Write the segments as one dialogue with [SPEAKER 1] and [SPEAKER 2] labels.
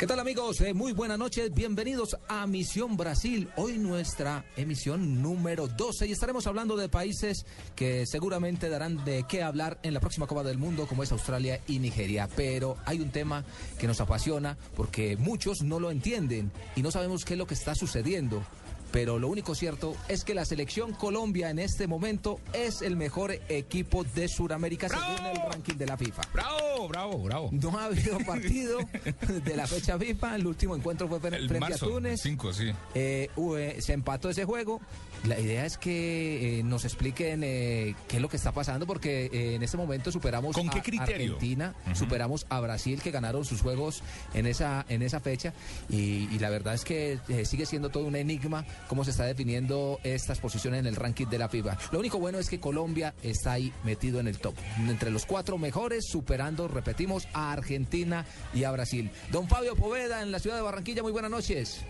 [SPEAKER 1] ¿Qué tal amigos? Eh, muy buenas noches, bienvenidos a Misión Brasil. Hoy nuestra emisión número 12 y estaremos hablando de países que seguramente darán de qué hablar en la próxima Copa del Mundo como es Australia y Nigeria. Pero hay un tema que nos apasiona porque muchos no lo entienden y no sabemos qué es lo que está sucediendo pero lo único cierto es que la selección Colombia en este momento es el mejor equipo de Sudamérica según el ranking de la FIFA.
[SPEAKER 2] Bravo, bravo, bravo.
[SPEAKER 1] No ha habido partido de la fecha FIFA, el último encuentro fue
[SPEAKER 2] El
[SPEAKER 1] frente
[SPEAKER 2] marzo,
[SPEAKER 1] a Túnez.
[SPEAKER 2] 5, sí.
[SPEAKER 1] Eh, UE, se empató ese juego. La idea es que eh, nos expliquen eh, qué es lo que está pasando, porque eh, en este momento superamos
[SPEAKER 2] ¿Con qué
[SPEAKER 1] a
[SPEAKER 2] criterio?
[SPEAKER 1] Argentina, superamos a Brasil, que ganaron sus juegos en esa, en esa fecha, y, y la verdad es que sigue siendo todo un enigma cómo se está definiendo estas posiciones en el ranking de la FIFA. Lo único bueno es que Colombia está ahí metido en el top, entre los cuatro mejores, superando, repetimos, a Argentina y a Brasil. Don Fabio Poveda en la ciudad de Barranquilla, muy buenas noches.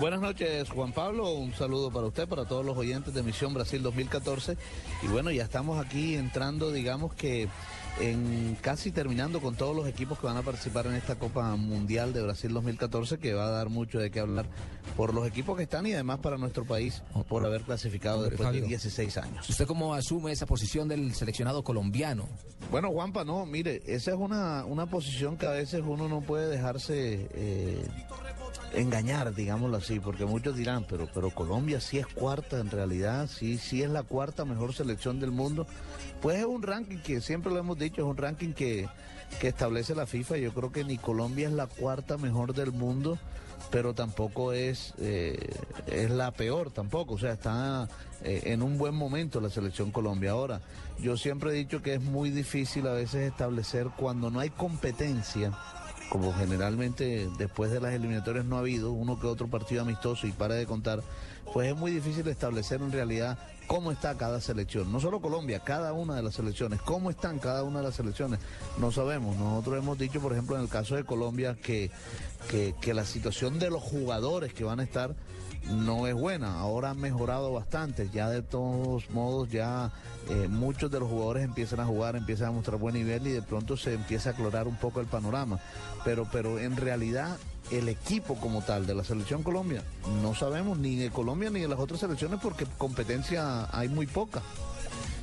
[SPEAKER 3] Buenas noches, Juan Pablo. Un saludo para usted, para todos los oyentes de Misión Brasil 2014. Y bueno, ya estamos aquí entrando, digamos que en casi terminando con todos los equipos que van a participar en esta Copa Mundial de Brasil 2014, que va a dar mucho de qué hablar por los equipos que están y además para nuestro país por haber clasificado
[SPEAKER 1] Hombre,
[SPEAKER 3] después de
[SPEAKER 1] Fabio.
[SPEAKER 3] 16 años.
[SPEAKER 1] ¿Usted cómo asume esa posición del seleccionado colombiano?
[SPEAKER 3] Bueno, Juanpa, no, mire, esa es una, una posición que a veces uno no puede dejarse eh, engañar, digámoslo así, porque muchos dirán, pero, pero Colombia sí es cuarta en realidad, sí, sí es la cuarta mejor selección del mundo. Pues es un ranking que siempre lo hemos dicho, es un ranking que, que establece la FIFA. Yo creo que ni Colombia es la cuarta mejor del mundo, pero tampoco es, eh, es la peor tampoco. O sea, está eh, en un buen momento la selección Colombia. Ahora, yo siempre he dicho que es muy difícil a veces establecer cuando no hay competencia como generalmente después de las eliminatorias no ha habido uno que otro partido amistoso y para de contar, pues es muy difícil establecer en realidad cómo está cada selección. No solo Colombia, cada una de las selecciones. ¿Cómo están cada una de las selecciones? No sabemos. Nosotros hemos dicho, por ejemplo, en el caso de Colombia, que, que, que la situación de los jugadores que van a estar no es buena. Ahora han mejorado bastante. Ya de todos modos, ya eh, muchos de los jugadores empiezan a jugar, empiezan a mostrar buen nivel y de pronto se empieza a aclarar un poco el panorama. Pero, pero en realidad el equipo como tal de la selección Colombia no sabemos ni de Colombia ni de las otras selecciones porque competencia hay muy poca.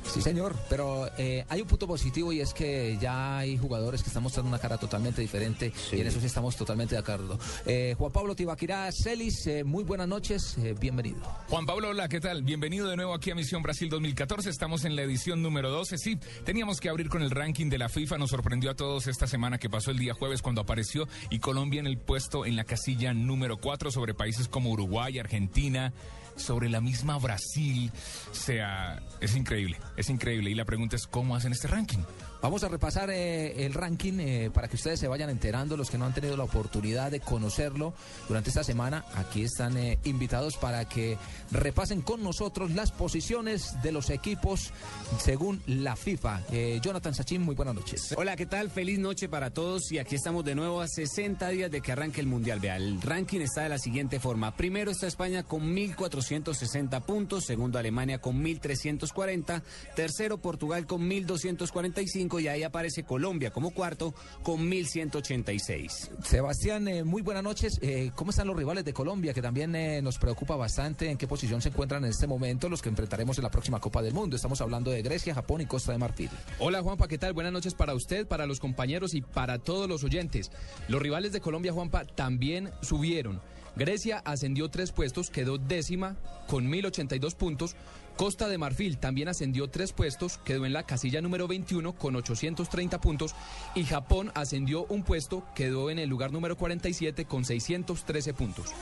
[SPEAKER 1] Sí, señor, pero eh, hay un punto positivo y es que ya hay jugadores que están mostrando una cara totalmente diferente y en eso sí estamos totalmente de acuerdo. Eh, Juan Pablo Tibaquirá Celis, eh, muy buenas noches, eh, bienvenido.
[SPEAKER 2] Juan Pablo, hola, ¿qué tal? Bienvenido de nuevo aquí a Misión Brasil 2014. Estamos en la edición número 12. Sí, teníamos que abrir con el ranking de la FIFA. Nos sorprendió a todos esta semana que pasó el día jueves cuando apareció y Colombia en el puesto en la casilla número 4 sobre países como Uruguay, Argentina, sobre la misma Brasil. O sea, es increíble, es increíble. Y la pregunta es, ¿cómo hacen este ranking?
[SPEAKER 1] Vamos a repasar eh, el ranking eh, para que ustedes se vayan enterando, los que no han tenido la oportunidad de conocerlo durante esta semana. Aquí están eh, invitados para que repasen con nosotros las posiciones de los equipos según la FIFA. Jonathan Sachin, muy buenas noches.
[SPEAKER 4] Hola, ¿qué tal? Feliz noche para todos y aquí estamos de nuevo a 60 días de que arranque el Mundial. Vea, el ranking está de la siguiente forma. Primero está España con 1.460 puntos, segundo Alemania con 1.340, tercero Portugal con 1.245 y ahí aparece Colombia como cuarto con 1.186.
[SPEAKER 1] Sebastián, eh, muy buenas noches. Eh, ¿Cómo están los rivales de Colombia? Que también eh, nos preocupa bastante en qué posición se encuentran en este momento los que enfrentaremos en la próxima Copa del Mundo. Estamos hablando de Grecia, Japón y Costa de Marfil.
[SPEAKER 5] Hola Juanpa, ¿qué tal? Buenas noches para usted, para los compañeros y para todos los oyentes. Los rivales de Colombia, Juanpa, también subieron. Grecia ascendió tres puestos, quedó décima con 1.082 puntos. Costa de Marfil también ascendió tres puestos, quedó en la casilla número 21 con 830 puntos y Japón ascendió un puesto, quedó en el lugar número 47 con 613 puntos.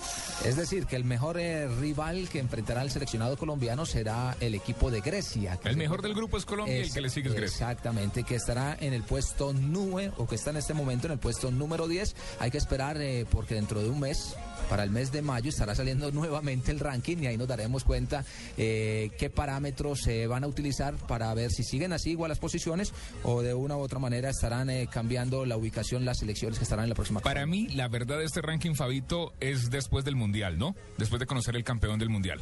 [SPEAKER 1] Es decir, que el mejor eh, rival que enfrentará al seleccionado colombiano será el equipo de Grecia.
[SPEAKER 2] El mejor del grupo es Colombia y el que le sigue es Grecia.
[SPEAKER 1] Exactamente, que estará en el puesto 9 o que está en este momento en el puesto número 10. Hay que esperar eh, porque dentro de un mes para el mes de mayo estará saliendo nuevamente el ranking y ahí nos daremos cuenta eh, qué parámetros se van a utilizar para ver si siguen así igual las posiciones o de una u otra manera estarán eh, cambiando la ubicación las elecciones que estarán en la próxima.
[SPEAKER 2] Para mí, la verdad de este ranking, Fabito, es después del Mundial, ¿no? Después de conocer el campeón del Mundial.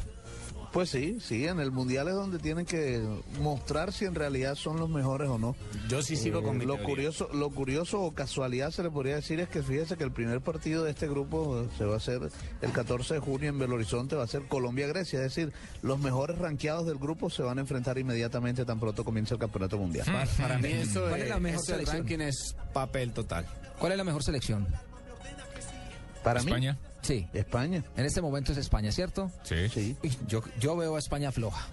[SPEAKER 3] Pues sí, sí, en el mundial es donde tienen que mostrar si en realidad son los mejores o no.
[SPEAKER 4] Yo sí sigo con
[SPEAKER 3] Eh,
[SPEAKER 4] mi
[SPEAKER 3] lo
[SPEAKER 4] teoría.
[SPEAKER 3] curioso, lo curioso o casualidad se le podría decir es que fíjese que el primer partido de este grupo se va a hacer el 14 de junio en Belo Horizonte, va a ser Colombia-Grecia, es decir, los mejores ranqueados del grupo se van a enfrentar inmediatamente tan pronto comience el campeonato mundial.
[SPEAKER 4] Pa- Para mí eso,
[SPEAKER 1] ¿Cuál es la mejor
[SPEAKER 4] eso
[SPEAKER 1] selección?
[SPEAKER 4] ranking es papel total.
[SPEAKER 1] ¿Cuál es la mejor selección?
[SPEAKER 3] Para mí,
[SPEAKER 2] España.
[SPEAKER 1] Sí,
[SPEAKER 3] España.
[SPEAKER 1] en este momento es España, ¿cierto?
[SPEAKER 2] Sí.
[SPEAKER 3] Sí.
[SPEAKER 1] Yo, yo veo a España floja.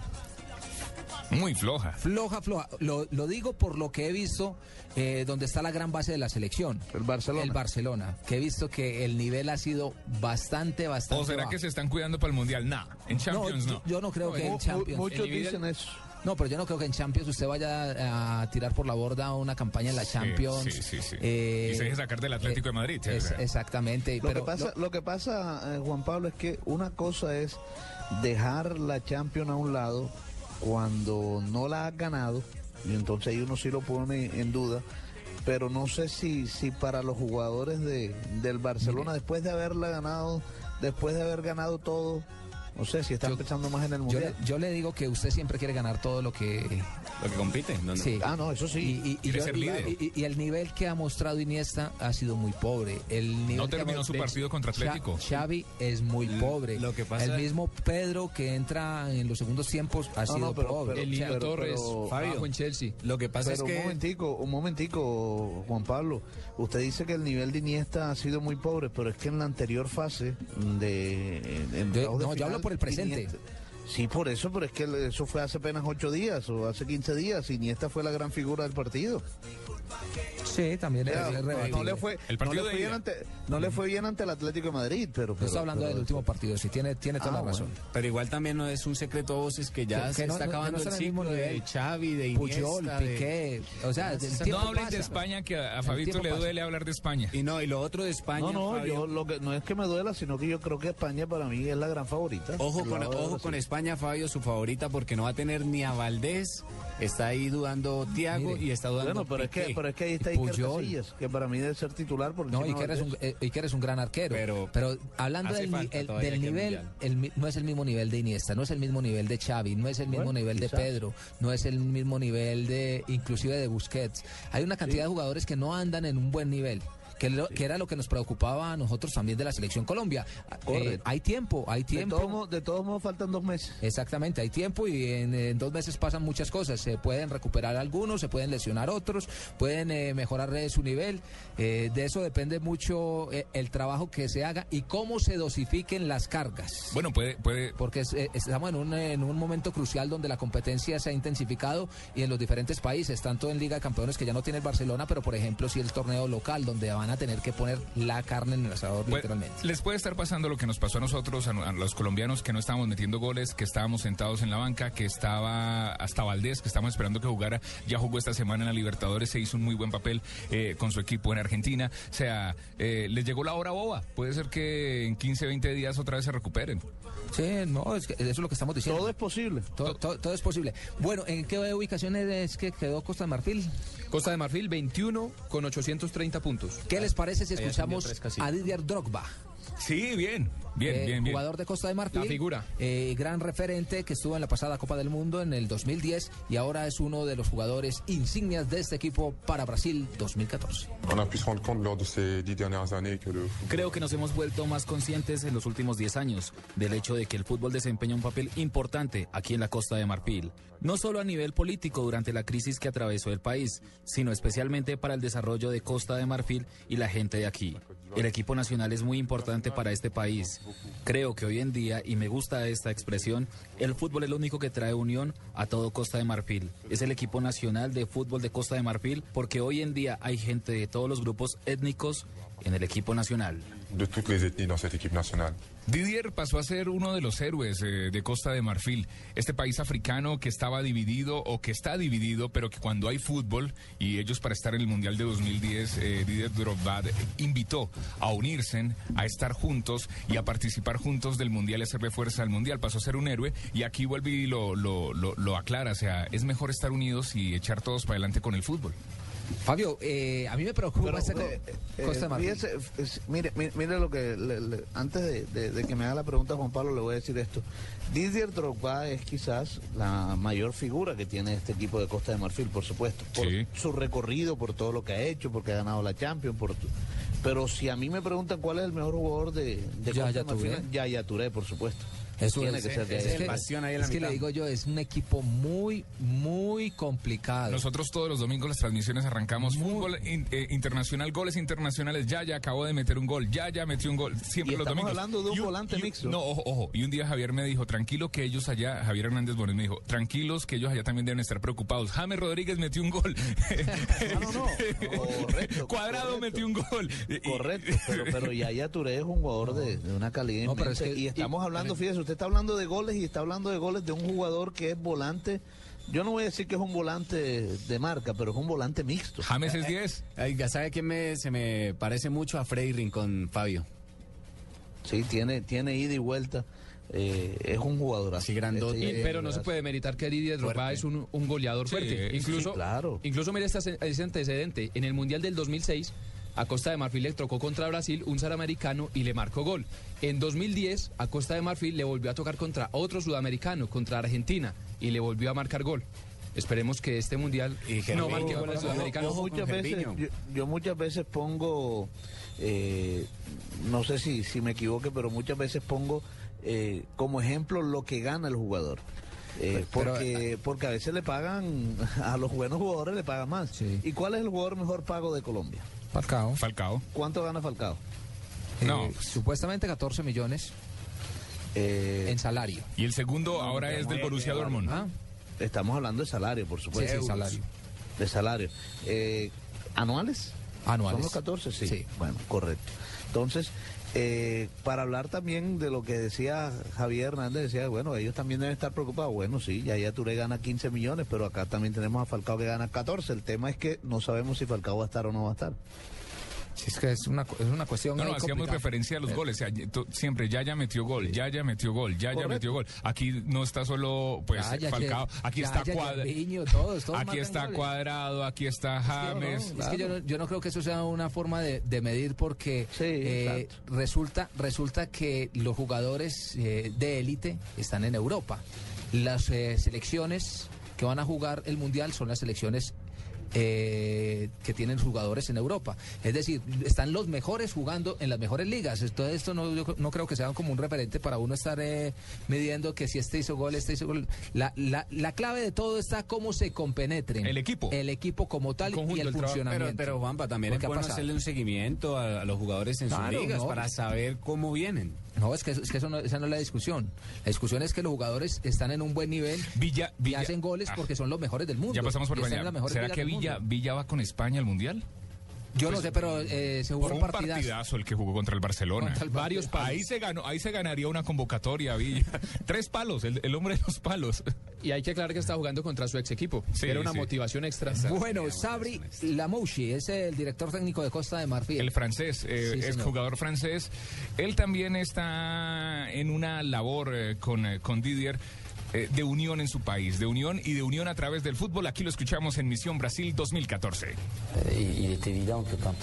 [SPEAKER 2] Muy floja.
[SPEAKER 1] Floja, floja. Lo, lo digo por lo que he visto eh, donde está la gran base de la selección.
[SPEAKER 3] El Barcelona.
[SPEAKER 1] El Barcelona. Que he visto que el nivel ha sido bastante, bastante.
[SPEAKER 2] ¿O será
[SPEAKER 1] bajo.
[SPEAKER 2] que se están cuidando para el Mundial? Nah, en Champions
[SPEAKER 1] no,
[SPEAKER 2] no.
[SPEAKER 1] Yo, yo no creo que en Champions.
[SPEAKER 3] muchos dicen eso.
[SPEAKER 1] No, pero yo no creo que en Champions usted vaya a tirar por la borda una campaña en la Champions.
[SPEAKER 2] sí, sí, sí.
[SPEAKER 1] eh,
[SPEAKER 2] Y se deje sacar del Atlético de Madrid,
[SPEAKER 1] es- exactamente.
[SPEAKER 3] Lo
[SPEAKER 1] pero
[SPEAKER 3] que pasa, lo, que pasa eh, Juan Pablo, es que una cosa es dejar la Champions a un lado cuando no la has ganado, y entonces ahí uno sí lo pone en duda. Pero no sé si, si para los jugadores de, del Barcelona, después de haberla ganado, después de haber ganado todo, no sé si están
[SPEAKER 1] Yo-
[SPEAKER 3] pensando más en el Mundial.
[SPEAKER 1] yo le digo que usted siempre quiere ganar todo lo que
[SPEAKER 4] Lo que compite. no, no.
[SPEAKER 1] Sí.
[SPEAKER 3] Ah, no, eso sí.
[SPEAKER 1] Y, y- y
[SPEAKER 2] Quiere
[SPEAKER 1] yo-
[SPEAKER 2] ser
[SPEAKER 1] y-
[SPEAKER 2] líder.
[SPEAKER 1] y- y el nivel que ha mostrado Iniesta ha sido muy pobre. El nivel
[SPEAKER 2] No terminó su
[SPEAKER 1] de-
[SPEAKER 2] partido contra Atlético.
[SPEAKER 1] Xavi es muy pobre.
[SPEAKER 4] lo que pasa-
[SPEAKER 1] el mismo Pedro que entra en los segundos tiempos ha
[SPEAKER 3] No,
[SPEAKER 1] sido
[SPEAKER 3] no, pero-
[SPEAKER 1] pobre.
[SPEAKER 3] pero- pero-
[SPEAKER 5] Torres,
[SPEAKER 3] pero-
[SPEAKER 5] Fabio, en Chelsea.
[SPEAKER 4] Lo que pasa
[SPEAKER 3] Pero
[SPEAKER 4] es que...
[SPEAKER 3] un momentico, un momentico, Juan Pablo. Usted dice que el nivel de Iniesta ha sido muy pobre, pero es que en la anterior fase de... en- octavos de
[SPEAKER 1] no, yo hablo por el presente.
[SPEAKER 3] Sí, por eso, pero es que eso fue hace apenas ocho días o hace 15 días. Iniesta fue la gran figura del partido.
[SPEAKER 1] Sí, también
[SPEAKER 3] O sea,
[SPEAKER 1] es
[SPEAKER 3] no, le fue,
[SPEAKER 2] El partido
[SPEAKER 3] no le fue bien ante, no le fue bien ante el Atlético de Madrid, pero...
[SPEAKER 1] No
[SPEAKER 3] pero-
[SPEAKER 1] estoy hablando
[SPEAKER 3] pero-
[SPEAKER 1] del último partido, sí, tiene, tiene toda
[SPEAKER 3] Ah,
[SPEAKER 1] la
[SPEAKER 3] bueno.
[SPEAKER 1] razón.
[SPEAKER 4] Pero igual también no es un secreto a voces que ya
[SPEAKER 1] Que-
[SPEAKER 4] se
[SPEAKER 1] que no-
[SPEAKER 4] está acabando
[SPEAKER 1] no
[SPEAKER 4] el ciclo de. Xavi, de Iniesta,
[SPEAKER 1] Puyol,
[SPEAKER 4] de-
[SPEAKER 1] Piqué, o sea,
[SPEAKER 4] No
[SPEAKER 2] hablen de España, que a, Fabito le
[SPEAKER 1] pasa.
[SPEAKER 2] duele hablar de España.
[SPEAKER 4] Y no, y lo otro de España,
[SPEAKER 3] No, no,
[SPEAKER 4] Fabio,
[SPEAKER 3] yo lo que no es que me duela, sino que yo creo que España para mí es la gran favorita.
[SPEAKER 4] Ojo con España, Fabio, su favorita, porque no va a tener ni a Valdés, está ahí dudando Tiago y está dudando
[SPEAKER 3] Bueno, pero es, que, pero es que ahí está Iker. Casillas, que para mí debe ser titular por
[SPEAKER 1] No, Iker es, un, eh, Iker es un gran arquero.
[SPEAKER 4] Pero
[SPEAKER 1] Pero, hablando del, el- nivel, el mi- no es el mismo nivel de Iniesta, no es el mismo nivel de Xavi, no es el mismo
[SPEAKER 3] Bueno,
[SPEAKER 1] nivel de. Pedro, no es el mismo nivel de, inclusive de Busquets. Hay una cantidad de jugadores que no andan en un buen nivel. Que, lo- que era lo que nos preocupaba a nosotros también de la selección Colombia. Eh, hay tiempo, hay
[SPEAKER 3] De
[SPEAKER 1] tiempo.
[SPEAKER 3] todos, de todos modos faltan dos meses.
[SPEAKER 1] Exactamente, hay tiempo y en, en dos meses pasan muchas cosas. Se pueden recuperar algunos, se pueden lesionar otros, pueden eh, mejorar eh, su nivel. Eh, de eso depende mucho el trabajo que se haga y cómo se dosifiquen las cargas.
[SPEAKER 2] Bueno, puede, puede,
[SPEAKER 1] Porque es, estamos en un, en un momento crucial donde la competencia se ha intensificado y en los diferentes países, tanto en Liga de Campeones que ya no tiene el Barcelona, pero por ejemplo si el torneo local donde van a tener que poner la carne en el asador
[SPEAKER 2] Puede-
[SPEAKER 1] literalmente.
[SPEAKER 2] les puede estar pasando lo que nos pasó a nosotros, a, a los colombianos, que no estábamos metiendo goles, que estábamos sentados en la banca, que estaba hasta Valdés, que estábamos esperando que jugara, ya jugó esta semana en la Libertadores, se hizo un muy buen papel eh, con su equipo en Argentina. O sea, eh, les llegó la hora boba. Puede ser que en 15, 20 días otra vez se recuperen.
[SPEAKER 1] Sí, no, es que eso es lo que estamos diciendo.
[SPEAKER 3] Todo es posible.
[SPEAKER 1] Todo, todo- todo es posible. Bueno, ¿en qué ubicación es que quedó Costa de Marfil?
[SPEAKER 5] Costa de Marfil, 21 con 830 puntos.
[SPEAKER 1] ¿Qué les parece si escuchamos a Didier Drogba?
[SPEAKER 2] Sí, bien, bien,
[SPEAKER 1] eh,
[SPEAKER 2] bien, bien.
[SPEAKER 1] Jugador de Costa de Marfil.
[SPEAKER 5] La figura.
[SPEAKER 1] eh, gran referente que estuvo en la pasada Copa del Mundo en el 2010 y ahora es uno de los jugadores insignias de este equipo para Brasil 2014.
[SPEAKER 6] On a pu se rendre compte lors de ces dix dernières années que le football
[SPEAKER 7] Creo que nos hemos vuelto más conscientes en los últimos 10 años del hecho de que el fútbol desempeña un papel importante aquí en la Costa de Marfil, no solo a nivel político durante la crisis que atravesó el país, sino especialmente para el desarrollo de Costa de Marfil y la gente de aquí. El equipo nacional es muy importante para este país. Creo que hoy en día, y me gusta esta expresión, el fútbol es lo único que trae unión a todo Costa de Marfil. Es el equipo nacional de fútbol de Costa de Marfil porque hoy en día hay gente de todos los grupos étnicos en el equipo nacional.
[SPEAKER 6] De toutes les ethnies dans.
[SPEAKER 2] Didier pasó a ser uno de los héroes eh, de Costa de Marfil, este país africano que estaba dividido o que está dividido, pero que cuando hay fútbol y ellos para estar en el Mundial de 2010, eh, Didier Drogba invitó a unirse, a estar juntos y a participar juntos del Mundial y hacerle fuerza al Mundial. Pasó a ser un héroe y aquí vuelve y lo, lo, lo, lo aclara, o sea, es mejor estar unidos y echar todos para adelante con el fútbol.
[SPEAKER 1] Fabio, eh, a mí me preocupa
[SPEAKER 3] Pero,
[SPEAKER 1] co-
[SPEAKER 3] eh, eh,
[SPEAKER 1] Costa de Marfil.
[SPEAKER 3] fíjese, es- mire, mire, mire lo que, le- le- antes de, de- de que me haga la pregunta Juan Pablo, le voy a decir esto. Didier Drogba es quizás la mayor figura que tiene este equipo de Costa de Marfil, por supuesto. Por
[SPEAKER 2] Sí.
[SPEAKER 3] su recorrido, por todo lo que ha hecho, porque ha ganado la Champions. Por, tu- pero si a mí me preguntan cuál es el mejor jugador de, de Costa de Marfil,
[SPEAKER 1] Touré.
[SPEAKER 3] Yaya Touré, por supuesto.
[SPEAKER 1] Eso
[SPEAKER 3] Tiene
[SPEAKER 1] es,
[SPEAKER 3] que ser de
[SPEAKER 1] es
[SPEAKER 3] ahí.
[SPEAKER 1] que,
[SPEAKER 4] pasión ahí en la
[SPEAKER 1] es que
[SPEAKER 4] mitad.
[SPEAKER 1] le digo yo, es un equipo muy, muy complicado.
[SPEAKER 2] Nosotros todos los domingos las transmisiones arrancamos fútbol in- eh, internacional, goles internacionales. Ya, ya acabó de meter un gol. Ya, ya metió un gol. Siempre
[SPEAKER 3] Y
[SPEAKER 2] los
[SPEAKER 3] estamos
[SPEAKER 2] domingos.
[SPEAKER 3] hablando de un
[SPEAKER 2] Y
[SPEAKER 3] volante
[SPEAKER 2] y
[SPEAKER 3] mixto.
[SPEAKER 2] No, ojo, ojo. Y un día Javier me dijo, tranquilo que ellos allá, Javier Hernández Bonet me dijo, tranquilos que ellos allá también deben estar preocupados. James Rodríguez metió un gol.
[SPEAKER 3] Ah, no, no. Correcto.
[SPEAKER 2] Cuadrado
[SPEAKER 3] correcto.
[SPEAKER 2] metió un gol.
[SPEAKER 3] Correcto, pero, pero Yaya Touré es un jugador de, de una calidad
[SPEAKER 1] No, pero es que-
[SPEAKER 3] y estamos
[SPEAKER 1] y-
[SPEAKER 3] hablando, fíjese, usted está hablando de goles y está hablando de goles de un jugador que es volante. Yo no voy a decir que es un volante de marca, pero es un volante mixto.
[SPEAKER 2] James es 10.
[SPEAKER 4] Oiga, ¿sabe quién me, se me parece mucho a Freddy Rincón, Fabio?
[SPEAKER 3] Sí, tiene, tiene ida y vuelta. Eh, es un jugador
[SPEAKER 4] Así grandote.
[SPEAKER 1] Y- pero no se puede meritar que Didier Drogba es un, un goleador
[SPEAKER 2] Sí,
[SPEAKER 1] fuerte.
[SPEAKER 2] sí,
[SPEAKER 1] Incluso,
[SPEAKER 3] claro.
[SPEAKER 1] incluso mire este, ese antecedente. En el Mundial del 2006, a Costa de Marfil le tocó contra Brasil un sudamericano y le marcó gol. En 2010, a Costa de Marfil le volvió a tocar contra otro sudamericano, contra Argentina, y le volvió a marcar gol. Esperemos que este Mundial
[SPEAKER 4] Y
[SPEAKER 1] no marque gol al
[SPEAKER 4] ojo,
[SPEAKER 1] sudamericano.
[SPEAKER 3] Yo muchas veces, yo, yo muchas veces pongo, eh, no sé si, si me equivoque, pero muchas veces pongo eh, como ejemplo lo que gana el jugador. Eh,
[SPEAKER 1] Pero-
[SPEAKER 3] porque, porque a veces le pagan, a los buenos jugadores le pagan más.
[SPEAKER 1] Sí.
[SPEAKER 3] ¿Y cuál es el jugador mejor pago de Colombia?
[SPEAKER 1] Falcao.
[SPEAKER 2] Falcao.
[SPEAKER 3] ¿Cuánto gana Falcao?
[SPEAKER 2] No.
[SPEAKER 1] Eh, supuestamente 14 millones
[SPEAKER 3] Eh,
[SPEAKER 1] en salario.
[SPEAKER 2] Y el segundo ahora es del Borussia Dortmund.
[SPEAKER 1] Ah,
[SPEAKER 3] estamos hablando de salario, por
[SPEAKER 1] sí,
[SPEAKER 3] supuesto.
[SPEAKER 1] sí, salario.
[SPEAKER 3] De salario. Eh, ¿Anuales?
[SPEAKER 1] Anuales.
[SPEAKER 3] ¿Son los 14? Sí.
[SPEAKER 1] Sí.
[SPEAKER 3] Bueno, correcto. Entonces, eh, para hablar también de lo que decía Javier Hernández, decía, bueno, ellos también deben estar preocupados. Bueno, sí, ya ya Touré gana 15 millones, pero acá también tenemos a Falcao que gana 14. El tema es que no sabemos si Falcao va a estar o no va a estar.
[SPEAKER 1] Es que es una, es una cuestión.
[SPEAKER 2] No, no, hacíamos
[SPEAKER 1] complicada.
[SPEAKER 2] referencia a los goles. o sea, to- siempre ya ya metió gol, ya ya metió gol, ya ya
[SPEAKER 3] Correcto.
[SPEAKER 2] metió gol. Aquí no está solo pues Falcao, aquí está Cuadrado.
[SPEAKER 1] Gervinho, todos, todos
[SPEAKER 2] Aquí está
[SPEAKER 1] goles.
[SPEAKER 2] Cuadrado, aquí está James.
[SPEAKER 1] Es que yo no, yo no creo que eso sea una forma de, de medir porque
[SPEAKER 3] Sí,
[SPEAKER 1] eh, resulta, resulta que los jugadores eh, de élite están en Europa. Las eh, selecciones que van a jugar el Mundial son las selecciones eh, que tienen jugadores en Europa. Es decir, están los mejores jugando en las mejores ligas. Esto, esto no, yo no creo que sea como un referente para uno estar eh, midiendo que si este hizo gol, este hizo gol. La, la, la clave de todo está cómo se compenetren.
[SPEAKER 2] El equipo.
[SPEAKER 1] El equipo como tal
[SPEAKER 2] Conjunto,
[SPEAKER 1] y el funcionamiento.
[SPEAKER 4] Pero, pero Juanpa, también es bueno hacerle un seguimiento a, a los jugadores en
[SPEAKER 1] Claro,
[SPEAKER 4] sus ligas
[SPEAKER 1] no.
[SPEAKER 4] para saber cómo vienen.
[SPEAKER 1] No, es que, es que eso no, esa no es la discusión. La discusión es que los jugadores están en un buen nivel
[SPEAKER 2] Villa,
[SPEAKER 1] y
[SPEAKER 2] Villa.
[SPEAKER 1] hacen goles
[SPEAKER 2] Ah,
[SPEAKER 1] porque son los mejores del mundo.
[SPEAKER 2] Ya pasamos por
[SPEAKER 1] mejores
[SPEAKER 2] ¿Será que Villa. Villa va con España al Mundial?
[SPEAKER 1] Yo
[SPEAKER 2] Pues,
[SPEAKER 1] no sé, pero eh, se jugó un
[SPEAKER 2] un
[SPEAKER 1] partidazo.
[SPEAKER 2] partidazo el que jugó contra el Barcelona.
[SPEAKER 1] Contra el
[SPEAKER 2] Varios palos. Ahí se ganó, ahí se ganaría una convocatoria, Villa. Tres palos, el, el hombre de los palos.
[SPEAKER 5] Y hay que aclarar que está jugando contra su ex equipo.
[SPEAKER 2] Sí,
[SPEAKER 5] Era una
[SPEAKER 2] sí.
[SPEAKER 5] motivación extra.
[SPEAKER 1] Bueno, Sabri Lamouchi es el director técnico de Costa de Marfil.
[SPEAKER 2] El francés, eh,
[SPEAKER 1] Sí,
[SPEAKER 2] es jugador francés. Él también está en una labor eh, con, eh, con Didier eh, de unión en su país, de unión y de unión a través del fútbol. Aquí lo escuchamos en Misión Brasil 2014.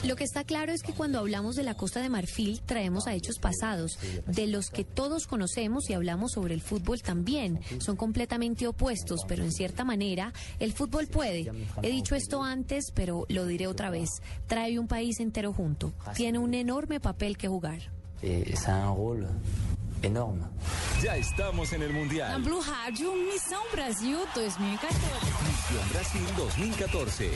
[SPEAKER 8] Lo que está claro es que cuando hablamos de la Costa de Marfil traemos a hechos pasados, de los que todos conocemos y hablamos sobre el fútbol también. Son completamente opuestos, pero en cierta manera el fútbol puede. He dicho esto antes, pero lo diré otra vez. Trae un país entero junto. Tiene un enorme papel que jugar.
[SPEAKER 9] Ya estamos en el Mundial.
[SPEAKER 10] Blue Rádio, Missão Brasil 2014.
[SPEAKER 9] Misión Brasil 2014.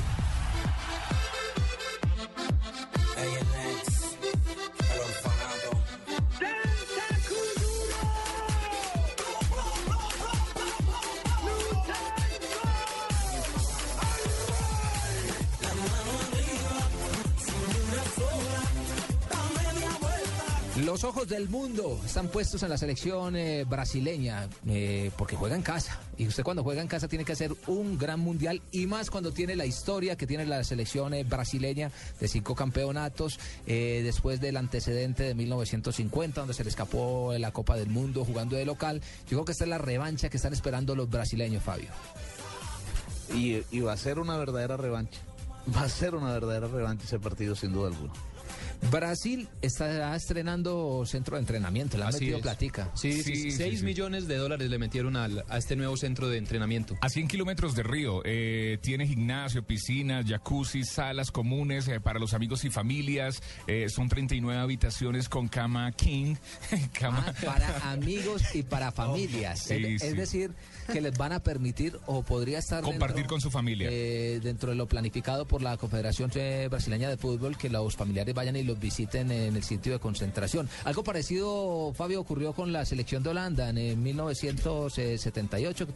[SPEAKER 1] Los ojos del mundo están puestos en la selección eh, brasileña eh, porque juega en casa. Y usted cuando juega en casa tiene que hacer un gran mundial y más cuando tiene la historia que tiene la selección eh, brasileña de cinco campeonatos después del antecedente de 1950 donde se le escapó la Copa del Mundo jugando de local. Yo creo que esta es la revancha que están esperando los brasileños, Fabio.
[SPEAKER 3] Y, y va a ser una verdadera revancha. Va a ser una verdadera revancha ese partido sin duda alguna.
[SPEAKER 1] Brasil está estrenando centro de entrenamiento, le han
[SPEAKER 5] Así
[SPEAKER 1] metido
[SPEAKER 5] es.
[SPEAKER 1] platica.
[SPEAKER 5] Sí, sí,
[SPEAKER 2] Sí, sí,
[SPEAKER 5] 6
[SPEAKER 2] sí.
[SPEAKER 5] millones de dólares le metieron al- a este nuevo centro de entrenamiento.
[SPEAKER 2] A 100 kilómetros de Río, eh, tiene gimnasio, piscinas, jacuzzi, salas comunes eh, para los amigos y familias. eh, son 39 habitaciones con cama king. cama.
[SPEAKER 1] Ah, para amigos y para familias.
[SPEAKER 2] Sí,
[SPEAKER 1] es, es decir, que les van a permitir o podría estar
[SPEAKER 2] Compartir
[SPEAKER 1] dentro,
[SPEAKER 2] con su familia.
[SPEAKER 1] eh, dentro de lo planificado por la Confederación Brasileña de Fútbol, que los familiares vayan y los visiten en el sitio de concentración. Algo parecido, Fabio, ocurrió con la selección de Holanda en eh, 1978.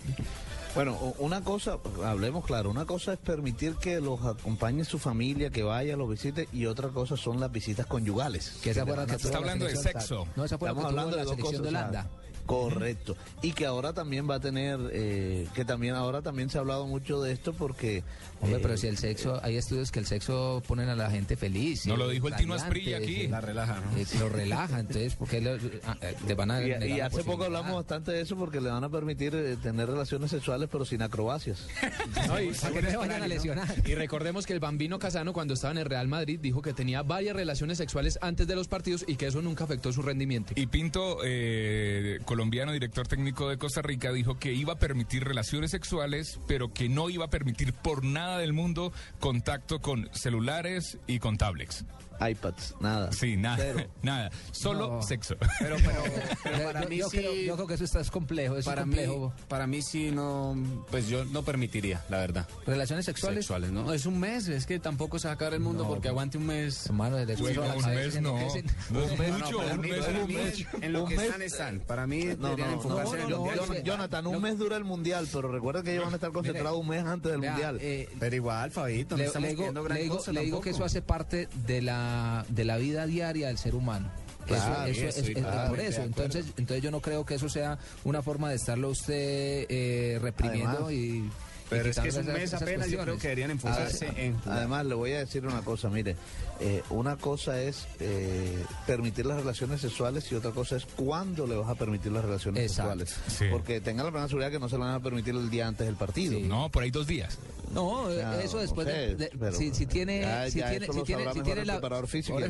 [SPEAKER 3] Bueno, o- una cosa, hablemos claro, una cosa es permitir que los acompañe su familia, que vaya, los visite, y otra cosa son las visitas conyugales.
[SPEAKER 1] Que esa
[SPEAKER 3] le
[SPEAKER 1] fue la
[SPEAKER 3] van a
[SPEAKER 1] que
[SPEAKER 2] Está
[SPEAKER 1] la
[SPEAKER 2] hablando de sexo.
[SPEAKER 1] No, fue la que
[SPEAKER 3] hablando
[SPEAKER 1] la
[SPEAKER 3] de dos
[SPEAKER 1] selección
[SPEAKER 3] cosas.
[SPEAKER 1] de
[SPEAKER 3] o sea,
[SPEAKER 1] Holanda.
[SPEAKER 3] Correcto. Y que ahora también va a tener, eh, que también ahora también se ha hablado mucho de esto porque...
[SPEAKER 1] Hombre,
[SPEAKER 3] eh,
[SPEAKER 1] pero si el sexo, hay estudios que el sexo ponen a la gente feliz.
[SPEAKER 2] No
[SPEAKER 1] eh,
[SPEAKER 2] lo dijo el Tino Asprilla aquí.
[SPEAKER 1] eh,
[SPEAKER 2] La
[SPEAKER 4] relaja, ¿no?
[SPEAKER 1] eh, lo relaja, entonces, porque le, ah, eh, le van a...
[SPEAKER 3] Y, y hace poco hablamos bastante de eso porque le van a permitir eh, tener relaciones sexuales pero sin acrobacias.
[SPEAKER 5] No, y-
[SPEAKER 1] Para que no se vayan a lesionar.
[SPEAKER 5] Y recordemos que el Bambino Casano, cuando estaba en el Real Madrid, dijo que tenía varias relaciones sexuales antes de los partidos y que eso nunca afectó su rendimiento.
[SPEAKER 2] Y Pinto, eh, colombiano, director técnico de Costa Rica, dijo que iba a permitir relaciones sexuales, pero que no iba a permitir por nada del mundo contacto con celulares y con tablets.
[SPEAKER 3] iPads, nada.
[SPEAKER 2] Sí, nada,
[SPEAKER 3] Cero.
[SPEAKER 2] nada, solo
[SPEAKER 1] No.
[SPEAKER 2] sexo.
[SPEAKER 4] Pero, pero, pero
[SPEAKER 1] Yo-
[SPEAKER 4] para
[SPEAKER 1] yo,
[SPEAKER 4] mí
[SPEAKER 1] yo
[SPEAKER 4] sí.
[SPEAKER 1] creo, yo creo que eso está es complejo, es
[SPEAKER 4] para
[SPEAKER 1] complejo.
[SPEAKER 4] mí, para mí sí no, pues yo no permitiría, la verdad.
[SPEAKER 1] Relaciones sexuales.
[SPEAKER 4] Sexuales, ¿no? Es un mes, es que tampoco se va a acabar el mundo
[SPEAKER 1] No,
[SPEAKER 4] porque aguante un mes.
[SPEAKER 1] Hermano, desde
[SPEAKER 2] Uy, no,
[SPEAKER 1] la
[SPEAKER 2] un mes no.
[SPEAKER 1] es-
[SPEAKER 2] es
[SPEAKER 4] No, no,
[SPEAKER 2] mucho,
[SPEAKER 4] para
[SPEAKER 2] un
[SPEAKER 4] mí,
[SPEAKER 2] mes, un mes.
[SPEAKER 4] en lo
[SPEAKER 3] Un
[SPEAKER 4] que
[SPEAKER 3] mes.
[SPEAKER 4] están están. Para mí
[SPEAKER 3] No,
[SPEAKER 4] deberían
[SPEAKER 3] no,
[SPEAKER 4] enfocarse
[SPEAKER 3] no,
[SPEAKER 4] en el mundial.
[SPEAKER 3] Jonathan, un mes dura el mundial, pero recuerda que ellos van a estar concentrados un mes antes del mundial.
[SPEAKER 1] eh,
[SPEAKER 4] Pero igual, Fabito, no
[SPEAKER 1] le,
[SPEAKER 4] estamos pidiendo gran
[SPEAKER 1] le digo-
[SPEAKER 4] cosa
[SPEAKER 1] le digo que eso hace parte de la, de la vida diaria del ser humano.
[SPEAKER 3] Claro,
[SPEAKER 1] eso, eso,
[SPEAKER 4] claro,
[SPEAKER 1] por eso. Entonces, entonces yo no creo que eso sea una forma de estarlo usted eh, reprimiendo
[SPEAKER 3] Además,
[SPEAKER 1] y.
[SPEAKER 4] Pero es que es un mes apenas, yo creo que deberían enfocarse
[SPEAKER 3] Además-
[SPEAKER 4] en...
[SPEAKER 3] Además, le voy a decir una cosa, mire, eh, una cosa es eh, permitir las relaciones sexuales y otra cosa es cuándo le vas a permitir las relaciones
[SPEAKER 1] Exacto.
[SPEAKER 3] sexuales.
[SPEAKER 2] Sí.
[SPEAKER 3] Porque tenga la plena seguridad que no se lo van a permitir el día antes del partido.
[SPEAKER 2] No, por ahí dos días.
[SPEAKER 1] No,
[SPEAKER 3] Claro,
[SPEAKER 1] eso después
[SPEAKER 3] no
[SPEAKER 1] de,
[SPEAKER 3] sé,
[SPEAKER 1] de-
[SPEAKER 3] pero
[SPEAKER 1] si, si tiene,
[SPEAKER 3] ya-
[SPEAKER 1] si
[SPEAKER 3] ya
[SPEAKER 1] tiene,
[SPEAKER 3] eso
[SPEAKER 1] si tiene, tiene la,
[SPEAKER 3] físico
[SPEAKER 1] si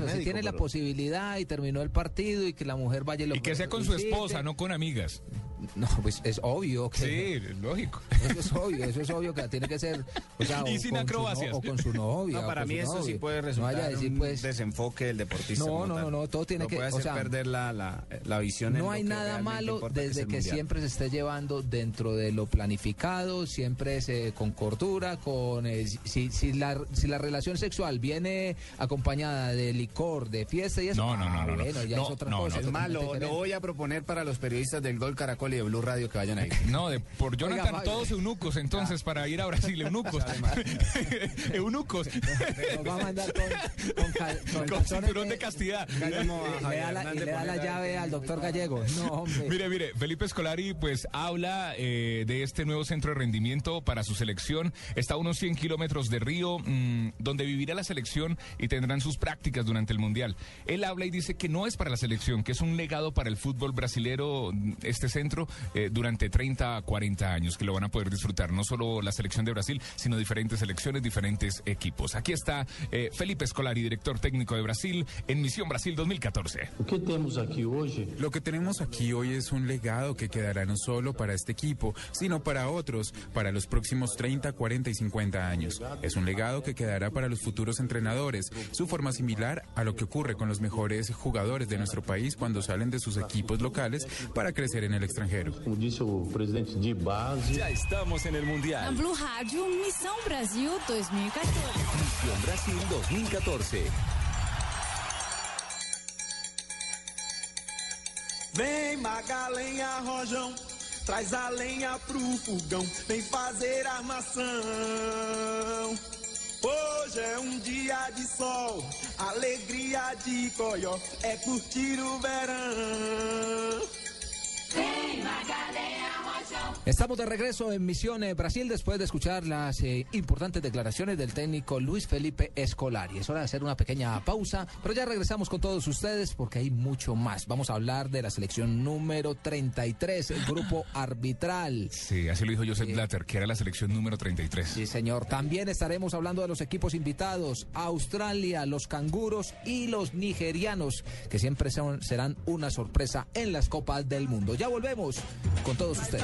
[SPEAKER 1] posibilidad y terminó el partido y que la mujer vaya y lo
[SPEAKER 2] Y que sea con su esposa, no con amigas.
[SPEAKER 1] No, pues es obvio que
[SPEAKER 2] Sí, lógico.
[SPEAKER 1] Eso es obvio, eso es obvio que tiene que ser. O sea,
[SPEAKER 2] Y
[SPEAKER 1] o
[SPEAKER 2] sin
[SPEAKER 1] con su no-
[SPEAKER 2] acrobacias.
[SPEAKER 1] o con su novia.
[SPEAKER 4] No, para mí eso sí puede
[SPEAKER 1] No
[SPEAKER 4] resultar
[SPEAKER 1] decir,
[SPEAKER 4] un
[SPEAKER 1] pues.
[SPEAKER 4] desenfoque del deportista.
[SPEAKER 1] No, no, no, no, todo tiene
[SPEAKER 4] Lo
[SPEAKER 1] que-
[SPEAKER 4] puede
[SPEAKER 1] o sea,
[SPEAKER 4] perder la, la, la visión
[SPEAKER 1] No hay nada malo desde que siempre se esté llevando dentro de lo planificado, siempre es, eh, con cordura, con eh, si, si, la, si la relación sexual viene acompañada de licor, de fiesta y eso,
[SPEAKER 2] No, no, no,
[SPEAKER 1] ah,
[SPEAKER 2] no, no.
[SPEAKER 1] bueno, ya
[SPEAKER 2] No,
[SPEAKER 1] es otra
[SPEAKER 2] no,
[SPEAKER 1] cosa.
[SPEAKER 2] no.
[SPEAKER 4] Es más, lo, voy a proponer para los periodistos del Gol Caracol y de Blue Radio que vayan ahí.
[SPEAKER 2] No, de, por Jonathan, todos eunucos, entonces, para ir a Brasil, eunucos. eunucos.
[SPEAKER 1] Nos va a mandar con, con, cal- con
[SPEAKER 2] Con
[SPEAKER 1] calzones
[SPEAKER 2] cinturón
[SPEAKER 1] de-
[SPEAKER 2] de castidad.
[SPEAKER 1] y le da la, y le da la llave al doctor Gallego. No, hombre.
[SPEAKER 2] Mire, mire, Felipe Escolari pues habla eh, de este nuevo centro de rendimiento para su selección. Está a unos 100 kilómetros de Río, mm, donde vivirá la selección y tendrán sus prácticas durante el Mundial. Él habla y dice que no es para la selección, que es un legado para el fútbol brasilero, mm, este centro, eh, durante 30 a 40 años, que lo van a poder disfrutar, no solo la selección de Brasil, sino diferentes selecciones, diferentes equipos. Aquí está eh, Felipe Escolari, director técnico de Brasil, en Misión Brasil 2014.
[SPEAKER 6] Lo que tenemos aquí hoy es un legado que quedará no solo para este equipo, sino para otros, para los próximos 30, 40 y 50 años. Es un legado que quedará para los futuros entrenadores, su forma similar a lo que ocurre con los mejores jugadores de nuestro país cuando salen de sus equipos locales para crecer en el extranjero.
[SPEAKER 9] Ya estamos en el
[SPEAKER 10] Na
[SPEAKER 9] Mundial.
[SPEAKER 10] Blue Rádio, Missão Brasil 2014.
[SPEAKER 9] Misión Brasil 2014.
[SPEAKER 11] Vem Magalenha Rojão, traz a lenha pro fogão, vem fazer armação. Hoje é um dia de sol, alegria de coió, é curtir o verão.
[SPEAKER 1] Estamos de regreso en Misión eh, Brasil después de escuchar las eh, importantes declaraciones del técnico Luis Felipe Escolari. Es hora de hacer una pequeña pausa, pero ya regresamos con todos ustedes porque hay mucho más. Vamos a hablar de la selección número 33, el grupo arbitral.
[SPEAKER 2] Sí, así lo dijo Joseph Blatter, que era la selección número 33.
[SPEAKER 1] Sí, señor. También estaremos hablando de los equipos invitados, Australia, los canguros y los nigerianos, que siempre son- serán una sorpresa en las Copas del Mundo. Ya volvemos con todos ustedes.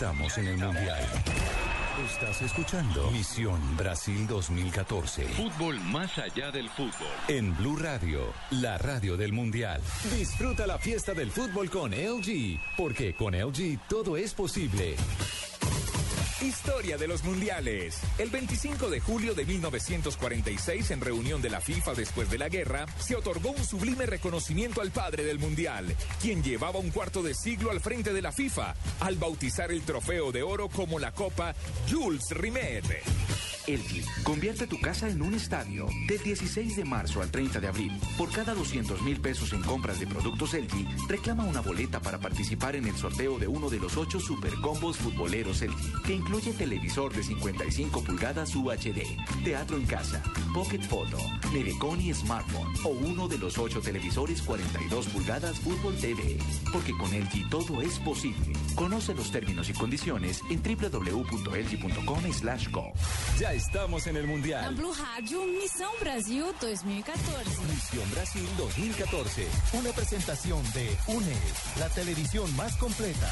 [SPEAKER 9] estamos en el Mundial. Estás escuchando Misión Brasil 2014.
[SPEAKER 12] Fútbol más allá del fútbol.
[SPEAKER 9] En Blue Radio, la radio del Mundial.
[SPEAKER 13] Disfruta la fiesta del fútbol con LG, porque con LG todo es posible.
[SPEAKER 2] Historia de los mundiales. El 25 de julio de 1946, en reunión de la FIFA después de la guerra, se otorgó un sublime reconocimiento al padre del mundial, quien llevaba un cuarto de siglo al frente de la FIFA, al bautizar el trofeo de oro como la Copa Jules Rimet.
[SPEAKER 14] Elgi, convierte tu casa en un estadio. Del 16 de marzo al 30 de abril, por cada 200 mil pesos en compras de productos Elgi, reclama una boleta para participar en el sorteo de uno de los ocho super combos futboleros Elgi, que incluye televisor de 55 pulgadas UHD, teatro en casa, pocket photo, nevecón y smartphone, o uno de los ocho televisores 42 pulgadas Fútbol TV. Porque con Elgi todo es posible. Conoce los términos y condiciones en.
[SPEAKER 13] Ya estamos en el
[SPEAKER 10] Na
[SPEAKER 13] Mundial.
[SPEAKER 10] Blue Rádio, Missão Brasil 2014.
[SPEAKER 13] Misión Brasil 2014. Una presentación de UNED, la televisión más completa.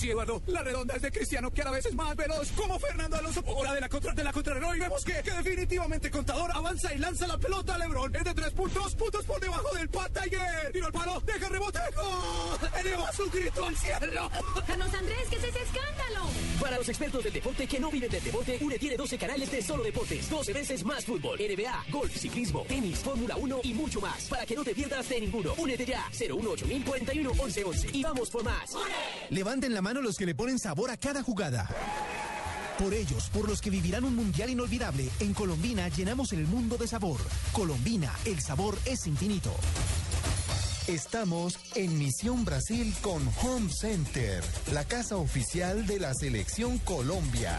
[SPEAKER 15] Sí, Eduardo, la redonda es de Cristiano, que a veces más veloz, como Fernando Alonso. Hora de la contra de la contrarreloj y vemos que, que definitivamente Contador avanza y lanza la pelota a Lebron. Es de tres puntos, puntos por debajo del Pat Tiger. Tiro al palo, deja rebote. ¡Gol! Eleva su grito al cielo.
[SPEAKER 10] Carlos Andrés, ¿qué es ese escándalo?
[SPEAKER 16] Para los expertos del deporte que no viven del deporte, UNE tiene 12 canales de solo deportes, 12 veces más fútbol, NBA, golf, ciclismo, tenis, Fórmula 1 y mucho más. Para que no te pierdas de ninguno. Únete ya, 018 41 1111 y vamos por más.
[SPEAKER 17] Levanten la mano los que le ponen sabor a cada jugada. Por ellos, por los que vivirán un mundial inolvidable, en Colombina llenamos el mundo de sabor. Colombina, el sabor es infinito.
[SPEAKER 13] Estamos en Misión Brasil con Home Center, la casa oficial de la Selección Colombia.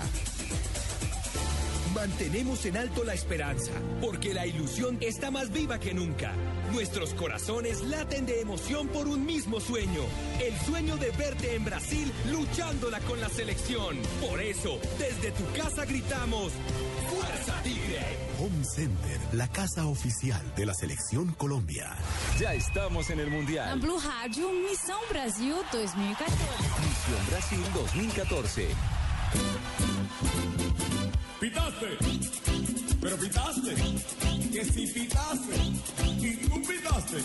[SPEAKER 16] Mantenemos en alto la esperanza, porque la ilusión está más viva que nunca. Nuestros corazones laten de emoción por un mismo sueño, el sueño de verte en Brasil luchándola con la selección. Por eso, desde tu casa gritamos, ¡Fuerza Tigre!
[SPEAKER 13] Home Center, la casa oficial de la Selección Colombia.
[SPEAKER 9] Ya estamos en el Mundial.
[SPEAKER 18] Blue Rádio, Missão Brasil 2014.
[SPEAKER 9] Misión Brasil 2014.
[SPEAKER 15] Pitaste, pero pitaste, que si pitaste, y tú pitaste.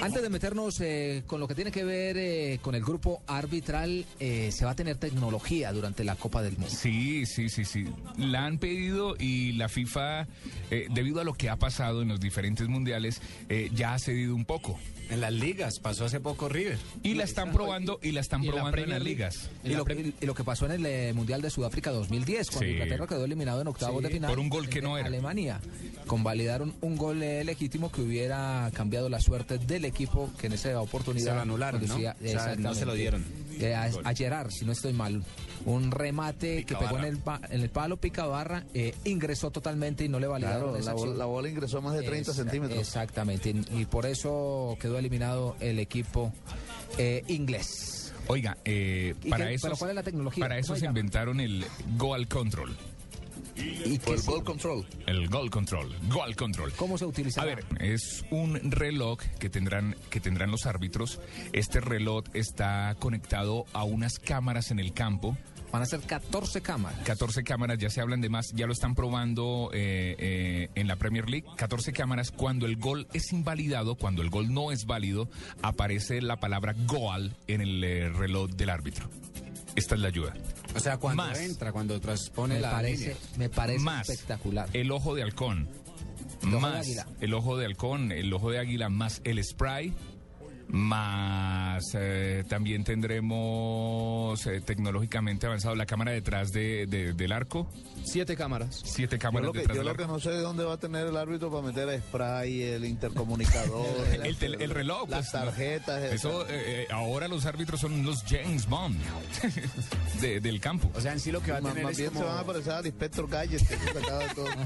[SPEAKER 1] Antes de meternos eh, con lo que tiene que ver eh, con el grupo arbitral, eh, se va a tener tecnología durante la Copa del Mundo.
[SPEAKER 2] Sí, sí, sí, sí. La han pedido y la FIFA, eh, debido a lo que ha pasado en los diferentes mundiales, eh, ya ha cedido un poco.
[SPEAKER 4] En las ligas, pasó hace poco River.
[SPEAKER 2] Y la están probando y la están
[SPEAKER 1] Y en la
[SPEAKER 2] probando en las ligas.
[SPEAKER 1] Y lo, y- y lo que pasó en el eh, Mundial de Sudáfrica 2010, cuando
[SPEAKER 2] Sí.
[SPEAKER 1] Inglaterra quedó eliminado en octavos
[SPEAKER 2] Sí,
[SPEAKER 1] de final.
[SPEAKER 2] por un gol que no era.
[SPEAKER 1] Alemania. Convalidaron un gol eh, legítimo que hubiera cambiado la suerte del equipo que en esa oportunidad.
[SPEAKER 4] Se lo anularon, ¿no?
[SPEAKER 1] conducía-
[SPEAKER 4] O sea, no se lo dieron.
[SPEAKER 1] Eh, a, a Gerard, si no estoy mal. Un remate que pegó en el, pa- en el palo Picabarra, eh, ingresó totalmente y no le validaron
[SPEAKER 3] Claro,
[SPEAKER 1] esa
[SPEAKER 3] la, bola, la bola ingresó más de 30
[SPEAKER 1] Esa-
[SPEAKER 3] centímetros.
[SPEAKER 1] Exactamente, y, y por eso quedó eliminado el equipo eh, inglés.
[SPEAKER 2] Oiga, eh,
[SPEAKER 1] ¿Y
[SPEAKER 2] para
[SPEAKER 1] qué-
[SPEAKER 2] eso,
[SPEAKER 1] pero cuál es la tecnología?
[SPEAKER 2] para eso
[SPEAKER 1] ¿Cómo
[SPEAKER 2] se
[SPEAKER 1] se llama?
[SPEAKER 2] inventaron el Goal Control.
[SPEAKER 1] ¿Y
[SPEAKER 3] el Goal Control.
[SPEAKER 2] El Goal Control. Goal Control.
[SPEAKER 1] ¿Cómo se utiliza?
[SPEAKER 2] A ver, es un reloj que tendrán, que tendrán los árbitros. Este reloj está conectado a unas cámaras en el campo.
[SPEAKER 1] Van a ser 14 cámaras.
[SPEAKER 2] 14 cámaras, ya se hablan de más, ya lo están probando eh, eh, en la Premier League. 14 cámaras, cuando el gol es invalidado, cuando el gol no es válido, aparece la palabra goal en el eh, reloj del árbitro. Esta es la ayuda.
[SPEAKER 4] O sea, cuando
[SPEAKER 2] Más.
[SPEAKER 4] entra, cuando transpone
[SPEAKER 1] Me
[SPEAKER 4] la
[SPEAKER 1] parece,
[SPEAKER 4] línea.
[SPEAKER 1] me parece
[SPEAKER 2] Más
[SPEAKER 1] espectacular.
[SPEAKER 2] el ojo de halcón.
[SPEAKER 1] El ojo de
[SPEAKER 2] más el ojo de halcón, el ojo de águila, más el spray. Más eh, también tendremos eh, tecnológicamente avanzado la cámara detrás de, de- del arco.
[SPEAKER 5] Siete cámaras.
[SPEAKER 2] Siete
[SPEAKER 3] Yo
[SPEAKER 2] cámaras
[SPEAKER 3] lo, que,
[SPEAKER 2] detrás
[SPEAKER 3] yo
[SPEAKER 2] del
[SPEAKER 3] lo
[SPEAKER 2] arco.
[SPEAKER 3] que no sé de dónde va a tener el árbitro para meter el spray, el intercomunicador,
[SPEAKER 2] El, reloj.
[SPEAKER 3] las
[SPEAKER 2] pues, no.
[SPEAKER 3] tarjetas.
[SPEAKER 2] Eso, eh, ahora los árbitros son los James Bond de- del campo.
[SPEAKER 4] O sea, en sí lo que va a tener
[SPEAKER 3] más
[SPEAKER 4] es
[SPEAKER 3] bien
[SPEAKER 4] como...
[SPEAKER 3] se van a parecer al inspector Gadget que se de todo.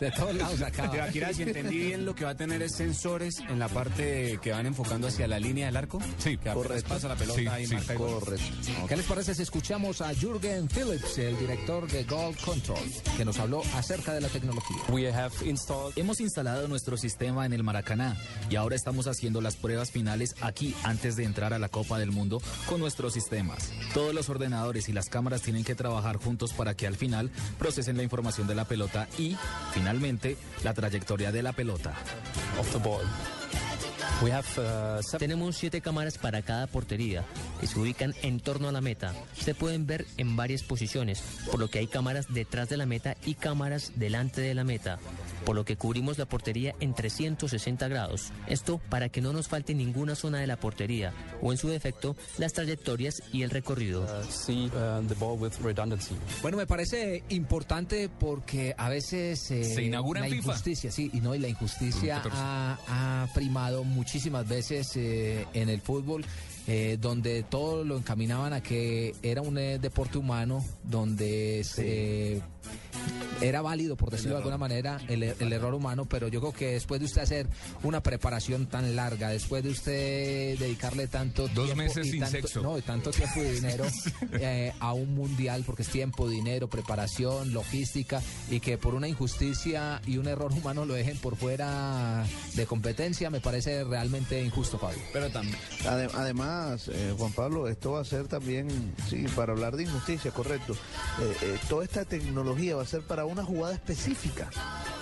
[SPEAKER 1] De todos lados acá.
[SPEAKER 4] Tibaquira, si entendí bien, lo que va a tener es sensores en la parte que van enfocando hacia la línea del arco.
[SPEAKER 2] Sí,
[SPEAKER 4] que pasa la pelota
[SPEAKER 2] Sí,
[SPEAKER 4] y
[SPEAKER 2] sí,
[SPEAKER 4] marca el gol.
[SPEAKER 3] Correcto.
[SPEAKER 1] ¿Qué les parece si escuchamos a Jürgen Phillips, el director de Goal Control, que nos habló acerca de la tecnología?
[SPEAKER 7] Hemos instalado nuestro sistema en el Maracaná y ahora estamos haciendo las pruebas finales aquí antes de entrar a la Copa del Mundo con nuestros sistemas. Todos los ordenadores y las cámaras tienen que trabajar juntos para que al final procesen la información de la pelota y, finalmente, la trayectoria de la pelota.
[SPEAKER 19] Tenemos siete cámaras para cada portería que se ubican en torno a la meta. Se pueden ver en varias posiciones, por lo que hay cámaras detrás de la meta y cámaras delante de la meta, por lo que cubrimos la portería en 360 grados. Esto para que no nos falte ninguna zona de la portería o en su defecto las trayectorias y el recorrido.
[SPEAKER 1] Bueno, me parece importante porque a veces eh,
[SPEAKER 2] Se inaugura en
[SPEAKER 1] la
[SPEAKER 2] FIFA.
[SPEAKER 1] injusticia, sí, y no, y la injusticia
[SPEAKER 2] 2014.
[SPEAKER 1] ha, ha primado muchísimas veces eh, en el fútbol. eh, donde todo lo encaminaban a que era un eh, deporte humano, donde se era válido, por decirlo de alguna manera, el, el error humano, pero yo creo que después de usted hacer una preparación tan larga, después de usted dedicarle tanto
[SPEAKER 2] Dos
[SPEAKER 1] tiempo
[SPEAKER 2] meses
[SPEAKER 1] y
[SPEAKER 2] sin
[SPEAKER 1] tanto-
[SPEAKER 2] sexo.
[SPEAKER 1] no, y tanto tiempo y dinero eh, a un mundial, porque es tiempo, dinero, preparación, logística, y que por una injusticia y un error humano lo dejen por fuera de competencia, me parece realmente injusto, Pablo.
[SPEAKER 4] Pero también...
[SPEAKER 3] Ade- además, eh, Juan Pablo, esto va a ser también, sí, para hablar de injusticia, correcto. eh, eh, toda esta tecnología va a ser para una jugada específica.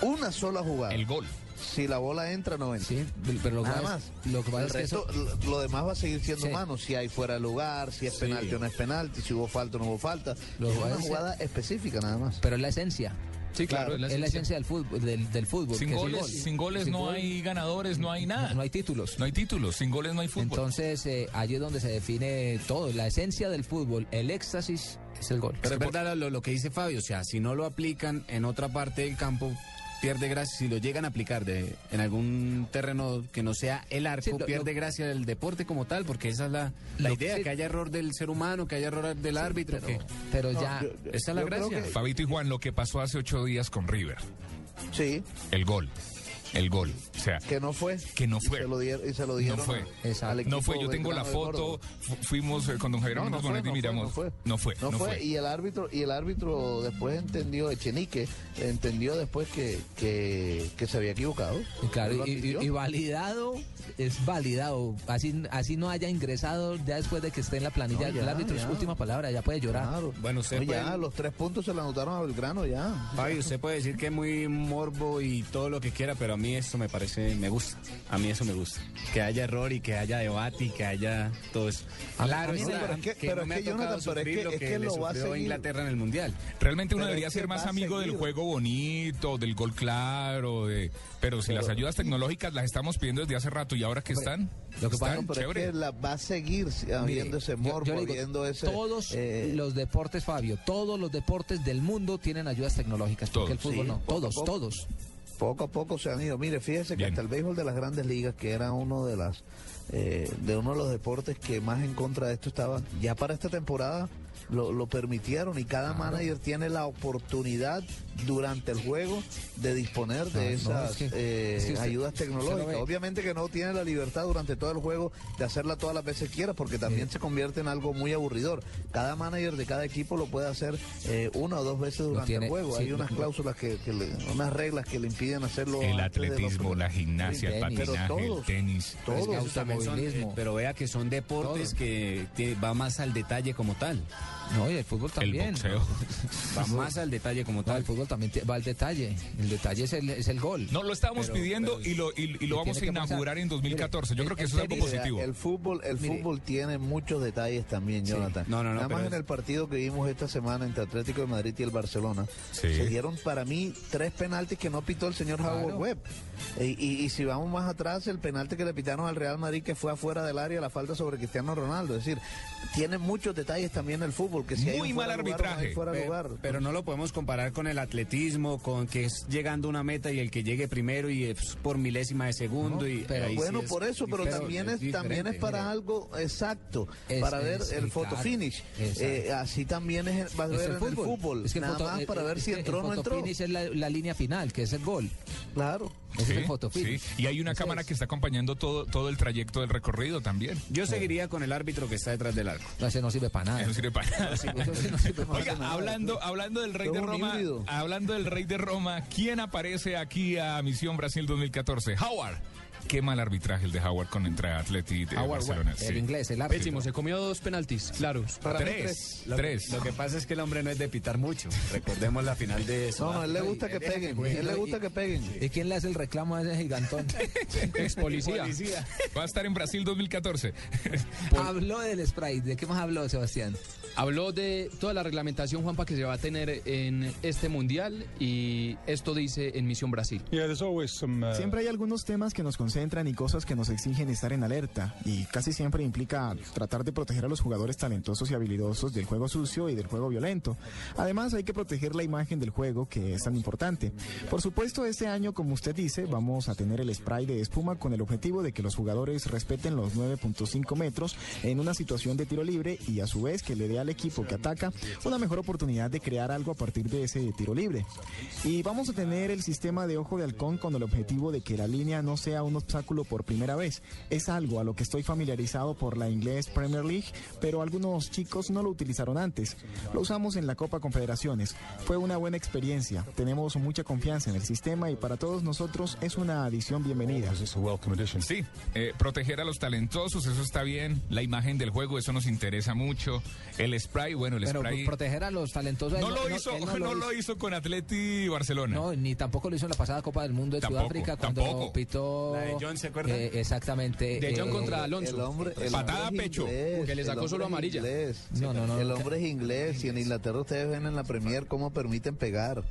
[SPEAKER 3] Una sola jugada.
[SPEAKER 2] El gol.
[SPEAKER 3] Si la bola entra, no entra.
[SPEAKER 1] Sí, pero lo que
[SPEAKER 3] Nada más.
[SPEAKER 1] es- lo que
[SPEAKER 3] El
[SPEAKER 1] es que
[SPEAKER 3] resto,
[SPEAKER 1] eso-
[SPEAKER 3] lo- demás va a seguir siendo
[SPEAKER 1] Sí.
[SPEAKER 3] humano. Si hay fuera de lugar, si es
[SPEAKER 1] Sí.
[SPEAKER 3] penalti o no es penalti, si hubo falta o no hubo falta.
[SPEAKER 1] Lo
[SPEAKER 3] es
[SPEAKER 1] que
[SPEAKER 3] una jugada específica nada más.
[SPEAKER 1] Pero es la esencia.
[SPEAKER 5] Sí, claro,
[SPEAKER 1] es
[SPEAKER 5] es
[SPEAKER 1] la,
[SPEAKER 5] la
[SPEAKER 1] esencia del fútbol. Del, del fútbol
[SPEAKER 2] Sin
[SPEAKER 1] que es el
[SPEAKER 2] goles,
[SPEAKER 1] gol.
[SPEAKER 2] sin goles
[SPEAKER 1] Sin
[SPEAKER 2] no hay ganadores, no hay nada.
[SPEAKER 1] No hay títulos.
[SPEAKER 2] No hay títulos, sin goles no hay fútbol.
[SPEAKER 1] Entonces, eh, allí es donde se define todo. La esencia del fútbol, el éxtasis es el gol.
[SPEAKER 4] Pero es verdad lo, lo que dice Fabio, o sea, si no lo aplican en otra parte del campo, pierde gracia. Si lo llegan a aplicar de, en algún terreno que no sea el arco,
[SPEAKER 1] Sí, lo-
[SPEAKER 4] pierde
[SPEAKER 1] lo-
[SPEAKER 4] gracia del deporte como tal, porque esa es la, la idea,
[SPEAKER 1] sí.
[SPEAKER 4] que haya error del ser humano, que haya error del árbitro. que,
[SPEAKER 1] pero
[SPEAKER 4] No,
[SPEAKER 1] ya.
[SPEAKER 4] yo- esa es la gracia.
[SPEAKER 2] Fabito y Juan, lo que pasó hace ocho días con River.
[SPEAKER 3] Sí.
[SPEAKER 2] El gol. El gol. O sea,
[SPEAKER 3] que no fue.
[SPEAKER 2] Que no
[SPEAKER 3] Y
[SPEAKER 2] fue.
[SPEAKER 3] se lo dieron, y se lo dieron
[SPEAKER 2] No fue.
[SPEAKER 3] a-
[SPEAKER 2] No fue, yo tengo la foto, fuimos eh, con don Javier
[SPEAKER 3] No, fue,
[SPEAKER 2] y
[SPEAKER 3] no fue,
[SPEAKER 2] miramos.
[SPEAKER 3] no fue.
[SPEAKER 2] No fue,
[SPEAKER 3] No,
[SPEAKER 2] no
[SPEAKER 3] fue,
[SPEAKER 2] fue.
[SPEAKER 3] y el árbitro y el árbitro después entendió Echenique entendió después que, que, que se había equivocado.
[SPEAKER 1] Y Claro, y, y-
[SPEAKER 3] admitió.
[SPEAKER 1] y validado, es validado. Así, así no haya ingresado ya después de que esté en la planilla.
[SPEAKER 3] No, ya,
[SPEAKER 1] el árbitro es
[SPEAKER 3] ya.
[SPEAKER 1] última palabra, ya puede llorar.
[SPEAKER 3] Claro.
[SPEAKER 4] Bueno, usted
[SPEAKER 3] No,
[SPEAKER 4] puede-
[SPEAKER 3] ya, los tres puntos se le anotaron a Belgrano ya.
[SPEAKER 4] Fabio, usted puede decir que es muy morbo y todo lo que quiera, pero a mí eso me parece, me gusta. A mí eso me gusta. Que haya error y que haya debate y que haya todo eso. Claro,
[SPEAKER 3] mí es que- pero
[SPEAKER 4] no
[SPEAKER 3] es
[SPEAKER 4] me
[SPEAKER 3] que,
[SPEAKER 4] ha tocado sufrir
[SPEAKER 3] que-
[SPEAKER 4] lo
[SPEAKER 3] es
[SPEAKER 4] que, le
[SPEAKER 3] lo va a
[SPEAKER 4] sufrió
[SPEAKER 3] seguir.
[SPEAKER 4] Inglaterra en el Mundial.
[SPEAKER 2] Realmente uno
[SPEAKER 3] Pero
[SPEAKER 2] debería ser más amigo del juego bonito, del gol claro, de pero si las ayudas tecnológicas las estamos pidiendo desde hace rato y ahora que están,
[SPEAKER 1] Lo que pasa
[SPEAKER 2] están
[SPEAKER 3] pero
[SPEAKER 2] chévere.
[SPEAKER 3] es que la, va a seguir habiendo ese
[SPEAKER 1] yo-
[SPEAKER 3] morbo,
[SPEAKER 1] yo le digo,
[SPEAKER 3] habiendo ese...
[SPEAKER 1] todos
[SPEAKER 3] eh,
[SPEAKER 1] los deportes, Fabio, todos los deportes del mundo tienen ayudas tecnológicas, porque el fútbol
[SPEAKER 3] Sí,
[SPEAKER 1] no. Todos,
[SPEAKER 3] poco.
[SPEAKER 1] todos.
[SPEAKER 3] Poco a poco se han ido. Mire, fíjese que hasta el béisbol de las grandes ligas, que era uno de las eh, de uno de los deportes que más en contra de esto estaba, ya para esta temporada lo, lo permitieron y cada manager tiene la oportunidad durante el juego de disponer de
[SPEAKER 1] No, no,
[SPEAKER 3] esas
[SPEAKER 1] es que-
[SPEAKER 3] eh,
[SPEAKER 1] es que usted-
[SPEAKER 3] ayudas tecnológicas. Obviamente que no tiene la libertad durante todo el juego de hacerla todas las veces quiera, porque también se convierte en algo muy aburridor. Cada manager de cada equipo lo puede hacer eh, una o dos veces durante
[SPEAKER 1] tiene,
[SPEAKER 3] el juego.
[SPEAKER 1] sí,
[SPEAKER 3] Hay
[SPEAKER 1] lo-
[SPEAKER 3] unas cláusulas que, que le- unas reglas que le impiden hacerlo.
[SPEAKER 2] El
[SPEAKER 3] los-
[SPEAKER 2] atletismo, la gimnasia, el
[SPEAKER 3] Pero
[SPEAKER 2] patinaje, el
[SPEAKER 3] todos,
[SPEAKER 2] tenis.
[SPEAKER 4] Es que
[SPEAKER 3] todos.
[SPEAKER 4] esos también son, eh, pero vea que son deportes que va más al detalle como tal.
[SPEAKER 1] No, y el fútbol también.
[SPEAKER 2] boxeo.
[SPEAKER 4] Va más al detalle como
[SPEAKER 1] No,
[SPEAKER 4] tal.
[SPEAKER 1] el fútbol también va al detalle. El detalle es el, es el gol.
[SPEAKER 2] No, lo estábamos
[SPEAKER 1] Pero-
[SPEAKER 2] pidiendo
[SPEAKER 1] pero-
[SPEAKER 2] y lo, y, y lo vamos a inaugurar en 2014. Yo
[SPEAKER 1] Mire,
[SPEAKER 2] creo que
[SPEAKER 1] el-
[SPEAKER 2] eso es
[SPEAKER 1] el
[SPEAKER 2] algo positivo.
[SPEAKER 3] El fútbol, el
[SPEAKER 1] Mire.
[SPEAKER 3] fútbol tiene muchos detalles también, Jonathan.
[SPEAKER 4] No, no, no,
[SPEAKER 3] Nada más en el partido que vimos esta semana entre Atlético de Madrid y el Barcelona,
[SPEAKER 2] Sí.
[SPEAKER 3] se dieron para mí tres penaltis que no pitó el señor Howard Webb. Y, y- y si vamos más atrás, el penalti que le pitaron al Real Madrid que fue afuera del área, la falta sobre Cristiano Ronaldo. Es decir, tiene muchos detalles también el fútbol. Que si hay
[SPEAKER 2] Muy mal
[SPEAKER 3] de lugar no
[SPEAKER 2] arbitraje.
[SPEAKER 3] fuera lugar.
[SPEAKER 4] Pero no lo podemos comparar con el atletismo, con que es llegando a una meta y el que llegue primero y es por milésima de segundo. y
[SPEAKER 1] pero
[SPEAKER 4] ahí sí
[SPEAKER 3] bueno,
[SPEAKER 4] es
[SPEAKER 3] por eso, pero también es, también es para algo exacto,
[SPEAKER 1] Es-
[SPEAKER 3] para ver
[SPEAKER 1] es-
[SPEAKER 3] el photo
[SPEAKER 1] claro.
[SPEAKER 3] finish. Eh, así también es, va a
[SPEAKER 1] Es
[SPEAKER 3] ver
[SPEAKER 1] el
[SPEAKER 3] en el
[SPEAKER 1] fútbol.
[SPEAKER 3] fútbol.
[SPEAKER 1] Es que el
[SPEAKER 3] Nada
[SPEAKER 1] foto-
[SPEAKER 3] más para ver
[SPEAKER 1] es
[SPEAKER 3] si entró o no
[SPEAKER 1] el
[SPEAKER 3] entró.
[SPEAKER 1] fotofinish es la, la línea final, que es el gol.
[SPEAKER 3] Claro.
[SPEAKER 1] Ese
[SPEAKER 2] Sí,
[SPEAKER 1] es el fotofinish.
[SPEAKER 2] sí. Y hay una cámara que está acompañando todo, todo el trayecto del recorrido también.
[SPEAKER 4] Yo seguiría con el árbitro que está detrás del arco.
[SPEAKER 1] No, ese no sirve para nada.
[SPEAKER 2] Eso sirve para nada.
[SPEAKER 1] No
[SPEAKER 2] Oiga,
[SPEAKER 1] nada.
[SPEAKER 2] hablando, hablando del rey de Roma, hablando del rey de Roma, ¿quién aparece aquí a Misión Brasil 2014? Howard. Qué mal arbitraje el de Howard con entre Atleti y
[SPEAKER 1] Howard
[SPEAKER 2] Barcelona.
[SPEAKER 1] Webb,
[SPEAKER 2] sí.
[SPEAKER 1] el inglés, el árbitro.
[SPEAKER 5] Pésimo, se comió dos penaltis, claros.
[SPEAKER 3] Para mí
[SPEAKER 2] Tres,
[SPEAKER 4] Lo,
[SPEAKER 2] tres.
[SPEAKER 4] lo que pasa es que el hombre no es de pitar mucho. Recordemos la final de
[SPEAKER 3] No, no, a él le gusta que peguen. A él le gusta que peguen.
[SPEAKER 1] ¿Y quién le hace el reclamo a ese gigantón?
[SPEAKER 5] Ex policía.
[SPEAKER 2] Va a estar en Brasil 2014.
[SPEAKER 1] habló del Sprite. ¿De qué más habló, Sebastián?
[SPEAKER 5] Habló de toda la reglamentación, Juanpa, que se va a tener en este mundial y esto dice en Misión Brasil.
[SPEAKER 20] Siempre hay algunos temas que nos concentran y cosas que nos exigen estar en alerta y casi siempre implica tratar de proteger a los jugadores talentosos y habilidosos del juego sucio y del juego violento. Además hay que proteger la imagen del juego que es tan importante. Por supuesto este año como usted dice vamos a tener el spray de espuma con el objetivo de que los jugadores respeten los 9.5 metros en una situación de tiro libre y a su vez que le dé al equipo que ataca una mejor oportunidad de crear algo a partir de ese tiro libre. Y vamos a tener el sistema de ojo de halcón con el objetivo de que la línea no sea un obstáculo por primera vez. Es algo a lo que estoy familiarizado por la inglés Premier League, pero algunos chicos no lo utilizaron antes. Lo usamos en la Copa Confederaciones. Fue una buena experiencia. Tenemos mucha confianza en el sistema y para todos nosotros es una adición bienvenida.
[SPEAKER 2] Sí, eh, proteger a los talentosos, eso está bien. La imagen del juego, eso nos interesa mucho. El spray, bueno, el
[SPEAKER 1] Pero
[SPEAKER 2] spray.
[SPEAKER 1] proteger a los talentosos.
[SPEAKER 2] No
[SPEAKER 1] él
[SPEAKER 2] lo hizo, no, lo hizo con Atleti Barcelona.
[SPEAKER 1] No, ni tampoco lo hizo en la pasada Copa del Mundo de
[SPEAKER 2] Tampoco,
[SPEAKER 1] Sudáfrica cuando
[SPEAKER 2] tampoco.
[SPEAKER 1] pitó.
[SPEAKER 4] De John, ¿se acuerda?
[SPEAKER 1] Eh, exactamente.
[SPEAKER 5] De John
[SPEAKER 1] eh,
[SPEAKER 5] contra Alonso.
[SPEAKER 3] El hombre, el
[SPEAKER 2] Patada
[SPEAKER 3] hombre
[SPEAKER 2] a
[SPEAKER 3] es
[SPEAKER 2] pecho,
[SPEAKER 3] inglés,
[SPEAKER 5] que le sacó solo
[SPEAKER 3] es
[SPEAKER 5] amarilla.
[SPEAKER 3] inglés.
[SPEAKER 1] No, no, no.
[SPEAKER 3] El hombre es inglés y en Inglaterra ustedes ven en la Premier cómo permiten pegar.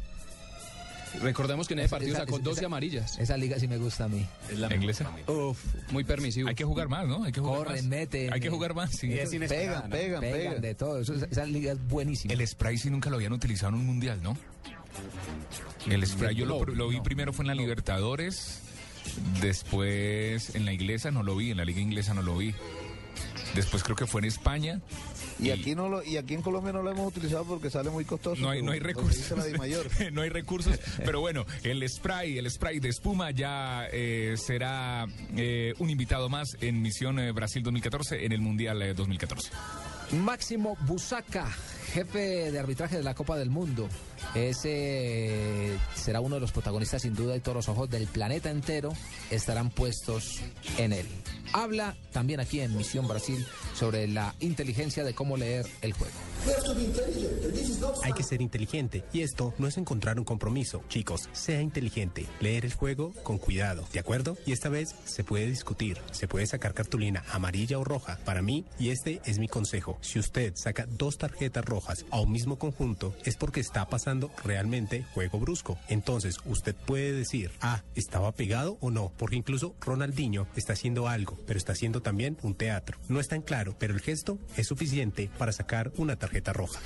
[SPEAKER 5] Recordemos que en ese partido sacó 12 amarillas.
[SPEAKER 1] Esa liga sí me gusta a mí.
[SPEAKER 2] ¿La inglesa?
[SPEAKER 5] Uf, muy permisivo.
[SPEAKER 2] Hay que jugar más, ¿no? Hay que jugar
[SPEAKER 1] Corren,
[SPEAKER 2] más.
[SPEAKER 1] meten.
[SPEAKER 2] Hay que jugar más, sí.
[SPEAKER 3] Pegan, pegan, pegan.
[SPEAKER 1] de todo. Eso, esa liga es buenísima.
[SPEAKER 2] El spray sí nunca lo habían utilizado en un mundial, ¿no? El spray yo lo,
[SPEAKER 5] No,
[SPEAKER 2] lo vi
[SPEAKER 5] no,
[SPEAKER 2] primero fue en la Libertadores, después en la inglesa no lo vi, en la liga inglesa no lo vi. Después creo que fue en España.
[SPEAKER 3] Y aquí no lo, y aquí en Colombia no lo hemos utilizado porque sale muy costoso.
[SPEAKER 2] No hay, no hay recursos.
[SPEAKER 3] la
[SPEAKER 2] no hay recursos. Pero bueno, el spray, el spray de espuma ya eh, será eh, un invitado más en Misión eh, Brasil 2014 en el Mundial eh, 2014.
[SPEAKER 1] Máximo Busaca, jefe de arbitraje de la Copa del Mundo. Ese será uno de los protagonistas sin duda y todos los ojos del planeta entero estarán puestos en él. Habla también aquí en Misión Brasil sobre la inteligencia de cómo leer el juego.
[SPEAKER 21] Hay que ser inteligente y esto no es encontrar un compromiso. Chicos, sea inteligente, leer el juego con cuidado, ¿de acuerdo? Y esta vez se puede discutir, se puede sacar cartulina amarilla o roja. Para mí, y este es mi consejo, si usted saca dos tarjetas rojas a un mismo conjunto es porque está pasando realmente juego brusco. Entonces usted puede decir, ah, ¿estaba pegado o no? Porque incluso Ronaldinho está haciendo algo, pero está haciendo también un teatro. No es tan claro, pero el gesto es suficiente para sacar una tarjeta roja.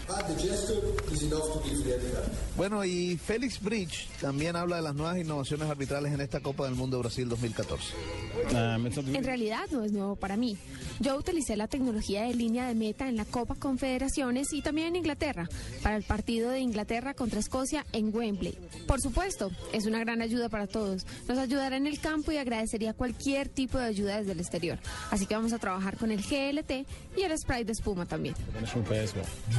[SPEAKER 3] Bueno, y Félix Bridge también habla de las nuevas innovaciones arbitrales en esta Copa del Mundo Brasil 2014.
[SPEAKER 22] En realidad no es nuevo para mí. Yo utilicé la tecnología de línea de meta en la Copa Confederaciones y también en Inglaterra, para el partido de Inglaterra contra Escocia en Wembley. Por supuesto, es una gran ayuda para todos. Nos ayudará en el campo y agradecería cualquier tipo de ayuda desde el exterior. Así que vamos a trabajar con el GLT y el spray de espuma también.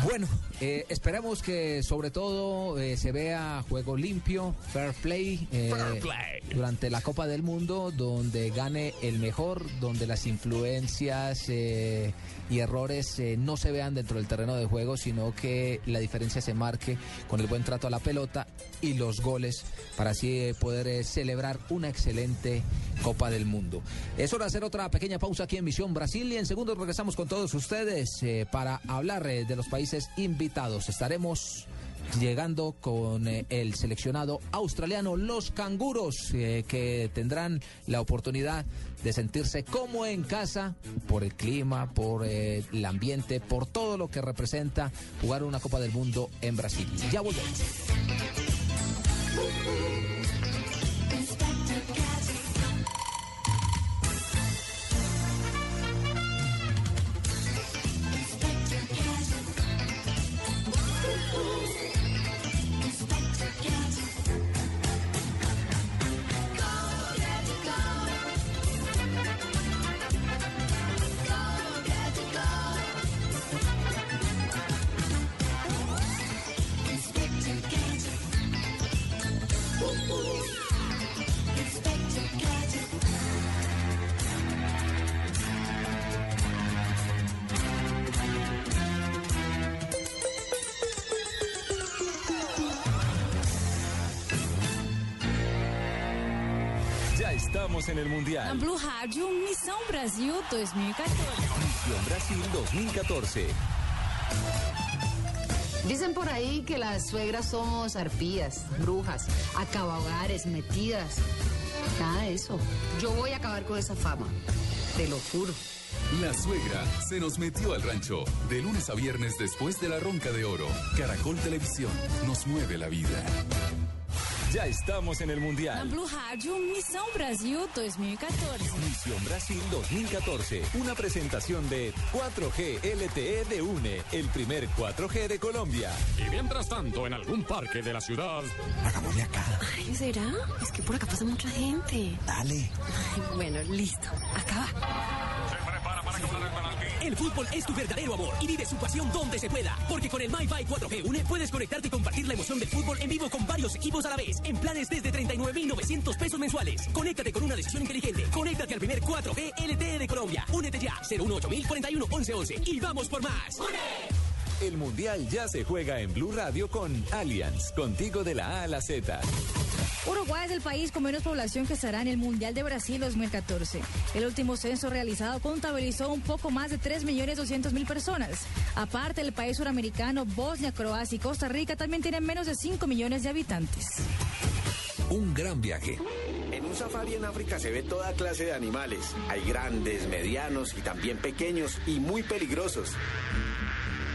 [SPEAKER 1] Bueno, eh, esperamos que sobre todo eh, se vea juego limpio, fair play, eh,
[SPEAKER 2] Fair play.
[SPEAKER 1] durante la Copa del Mundo, donde gane el mejor, donde las influencias eh, y errores eh, no se vean dentro del terreno de juego, sino que la diferencia se marque con el buen trato a la pelota y los goles para así eh, poder eh, celebrar una excelente Copa del Mundo. Es hora de hacer otra pequeña pausa aquí en Misión Brasil y en segundos regresamos con todos ustedes eh, para hablar de los países invitados. Estaremos llegando con el seleccionado australiano, los canguros, que tendrán la oportunidad de sentirse como en casa por el clima, por eh, el ambiente, por todo lo que representa jugar una Copa del Mundo en Brasil. Ya volvemos.
[SPEAKER 9] En el Mundial.
[SPEAKER 18] Blue Rádio, Missão Brasil 2014.
[SPEAKER 9] Misión Brasil 2014.
[SPEAKER 23] Dicen por ahí que las suegras somos arpías, brujas, acabahogares, metidas. Nada de eso. Yo voy a acabar con esa fama. Te lo juro.
[SPEAKER 24] La suegra se nos metió al rancho. De lunes a viernes después de la ronca de oro. Caracol Televisión nos mueve la vida.
[SPEAKER 9] Ya estamos en el
[SPEAKER 18] Na
[SPEAKER 9] Mundial.
[SPEAKER 18] Blue Rádio, Missão Brasil 2014.
[SPEAKER 9] Misión Brasil 2014. Una presentación de 4G LTE de UNE, el primer 4G de Colombia.
[SPEAKER 25] Y mientras tanto, en algún parque de la ciudad.
[SPEAKER 9] Hagámosle acá.
[SPEAKER 22] Ay, ¿será? Es que por acá pasa mucha gente.
[SPEAKER 9] Dale.
[SPEAKER 22] Ay, bueno, listo. Acá va.
[SPEAKER 16] El fútbol es tu verdadero amor y vive su pasión donde se pueda. Porque con el MyFi 4G Une puedes conectarte y compartir la emoción del fútbol en vivo con varios equipos a la vez. En planes desde 39,900 pesos mensuales. Conéctate con una decisión inteligente. Conéctate al primer 4G LTE de Colombia. Únete ya. 018041 1111 y vamos por más.
[SPEAKER 9] El Mundial ya se juega en Blue Radio con Allianz. Contigo de la A a la Z.
[SPEAKER 26] Uruguay es el país con menos población que estará en el Mundial de Brasil 2014. El último censo realizado contabilizó un poco más de 3.200.000 personas. Aparte, el país suramericano, Bosnia, Croacia y Costa Rica también tienen menos de 5 millones de habitantes.
[SPEAKER 9] un gran viaje.
[SPEAKER 27] En un safari en África se ve toda clase de animales. Hay grandes, medianos y también pequeños y muy peligrosos.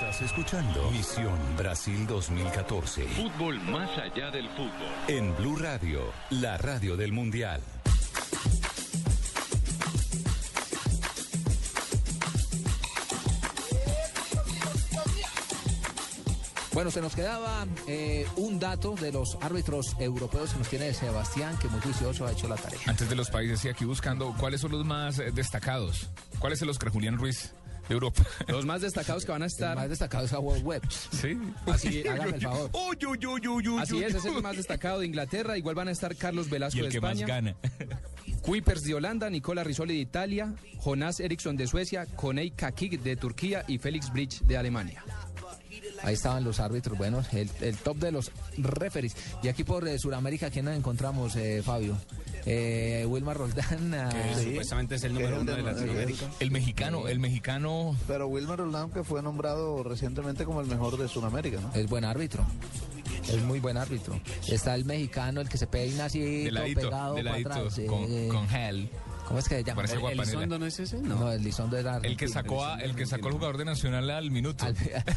[SPEAKER 28] Estás escuchando Misión Brasil 2014.
[SPEAKER 24] Fútbol más allá del fútbol.
[SPEAKER 28] En Blue Radio, la radio del Mundial.
[SPEAKER 1] Bueno, se nos quedaba eh, un dato de los árbitros europeos que nos tiene Sebastián, que muy juicioso ha hecho la tarea.
[SPEAKER 2] Antes de los países, y aquí buscando cuáles son los más eh, destacados. ¿Cuáles son los que Julián Ruiz Europa?
[SPEAKER 5] Los más destacados que van a estar.
[SPEAKER 1] Los más destacados a World Web.
[SPEAKER 2] Sí.
[SPEAKER 1] Así, hágame el favor.
[SPEAKER 2] Uy, uy, uy, uy, uy,
[SPEAKER 5] Así es, es el más destacado de Inglaterra. Igual van a estar Carlos Velasco
[SPEAKER 2] Y el
[SPEAKER 5] de
[SPEAKER 2] que más
[SPEAKER 5] España.
[SPEAKER 2] gana.
[SPEAKER 5] Kuipers de Holanda, Nicola Risoli de Italia, Jonás Eriksson de Suecia, Konei Kakik de Turquía y Félix Bridge de Alemania.
[SPEAKER 1] Ahí estaban los árbitros, bueno, el, el top de los referees. Y aquí por eh, Sudamérica, ¿quién nos encontramos, eh, Fabio? Eh, Wilmar Roldán. ah,
[SPEAKER 4] supuestamente es el número uno de Latinoamérica.
[SPEAKER 2] El mexicano, el mexicano.
[SPEAKER 3] Pero Wilmer Roldán que fue nombrado recientemente como el mejor de Sudamérica, ¿no?
[SPEAKER 1] Es buen árbitro. Es muy buen árbitro. Está el mexicano, el que se peina así,
[SPEAKER 2] De
[SPEAKER 1] todo
[SPEAKER 2] ladito,
[SPEAKER 1] pegado
[SPEAKER 2] de
[SPEAKER 1] para atrás.
[SPEAKER 2] con,
[SPEAKER 1] eh,
[SPEAKER 2] con gel.
[SPEAKER 1] ¿Cómo es que se llama? ¿El-. Elizondo
[SPEAKER 4] no es ese?
[SPEAKER 1] No, el Lizondo era
[SPEAKER 2] El que sacó, a- el que sacó al jugador de Nacional al minuto.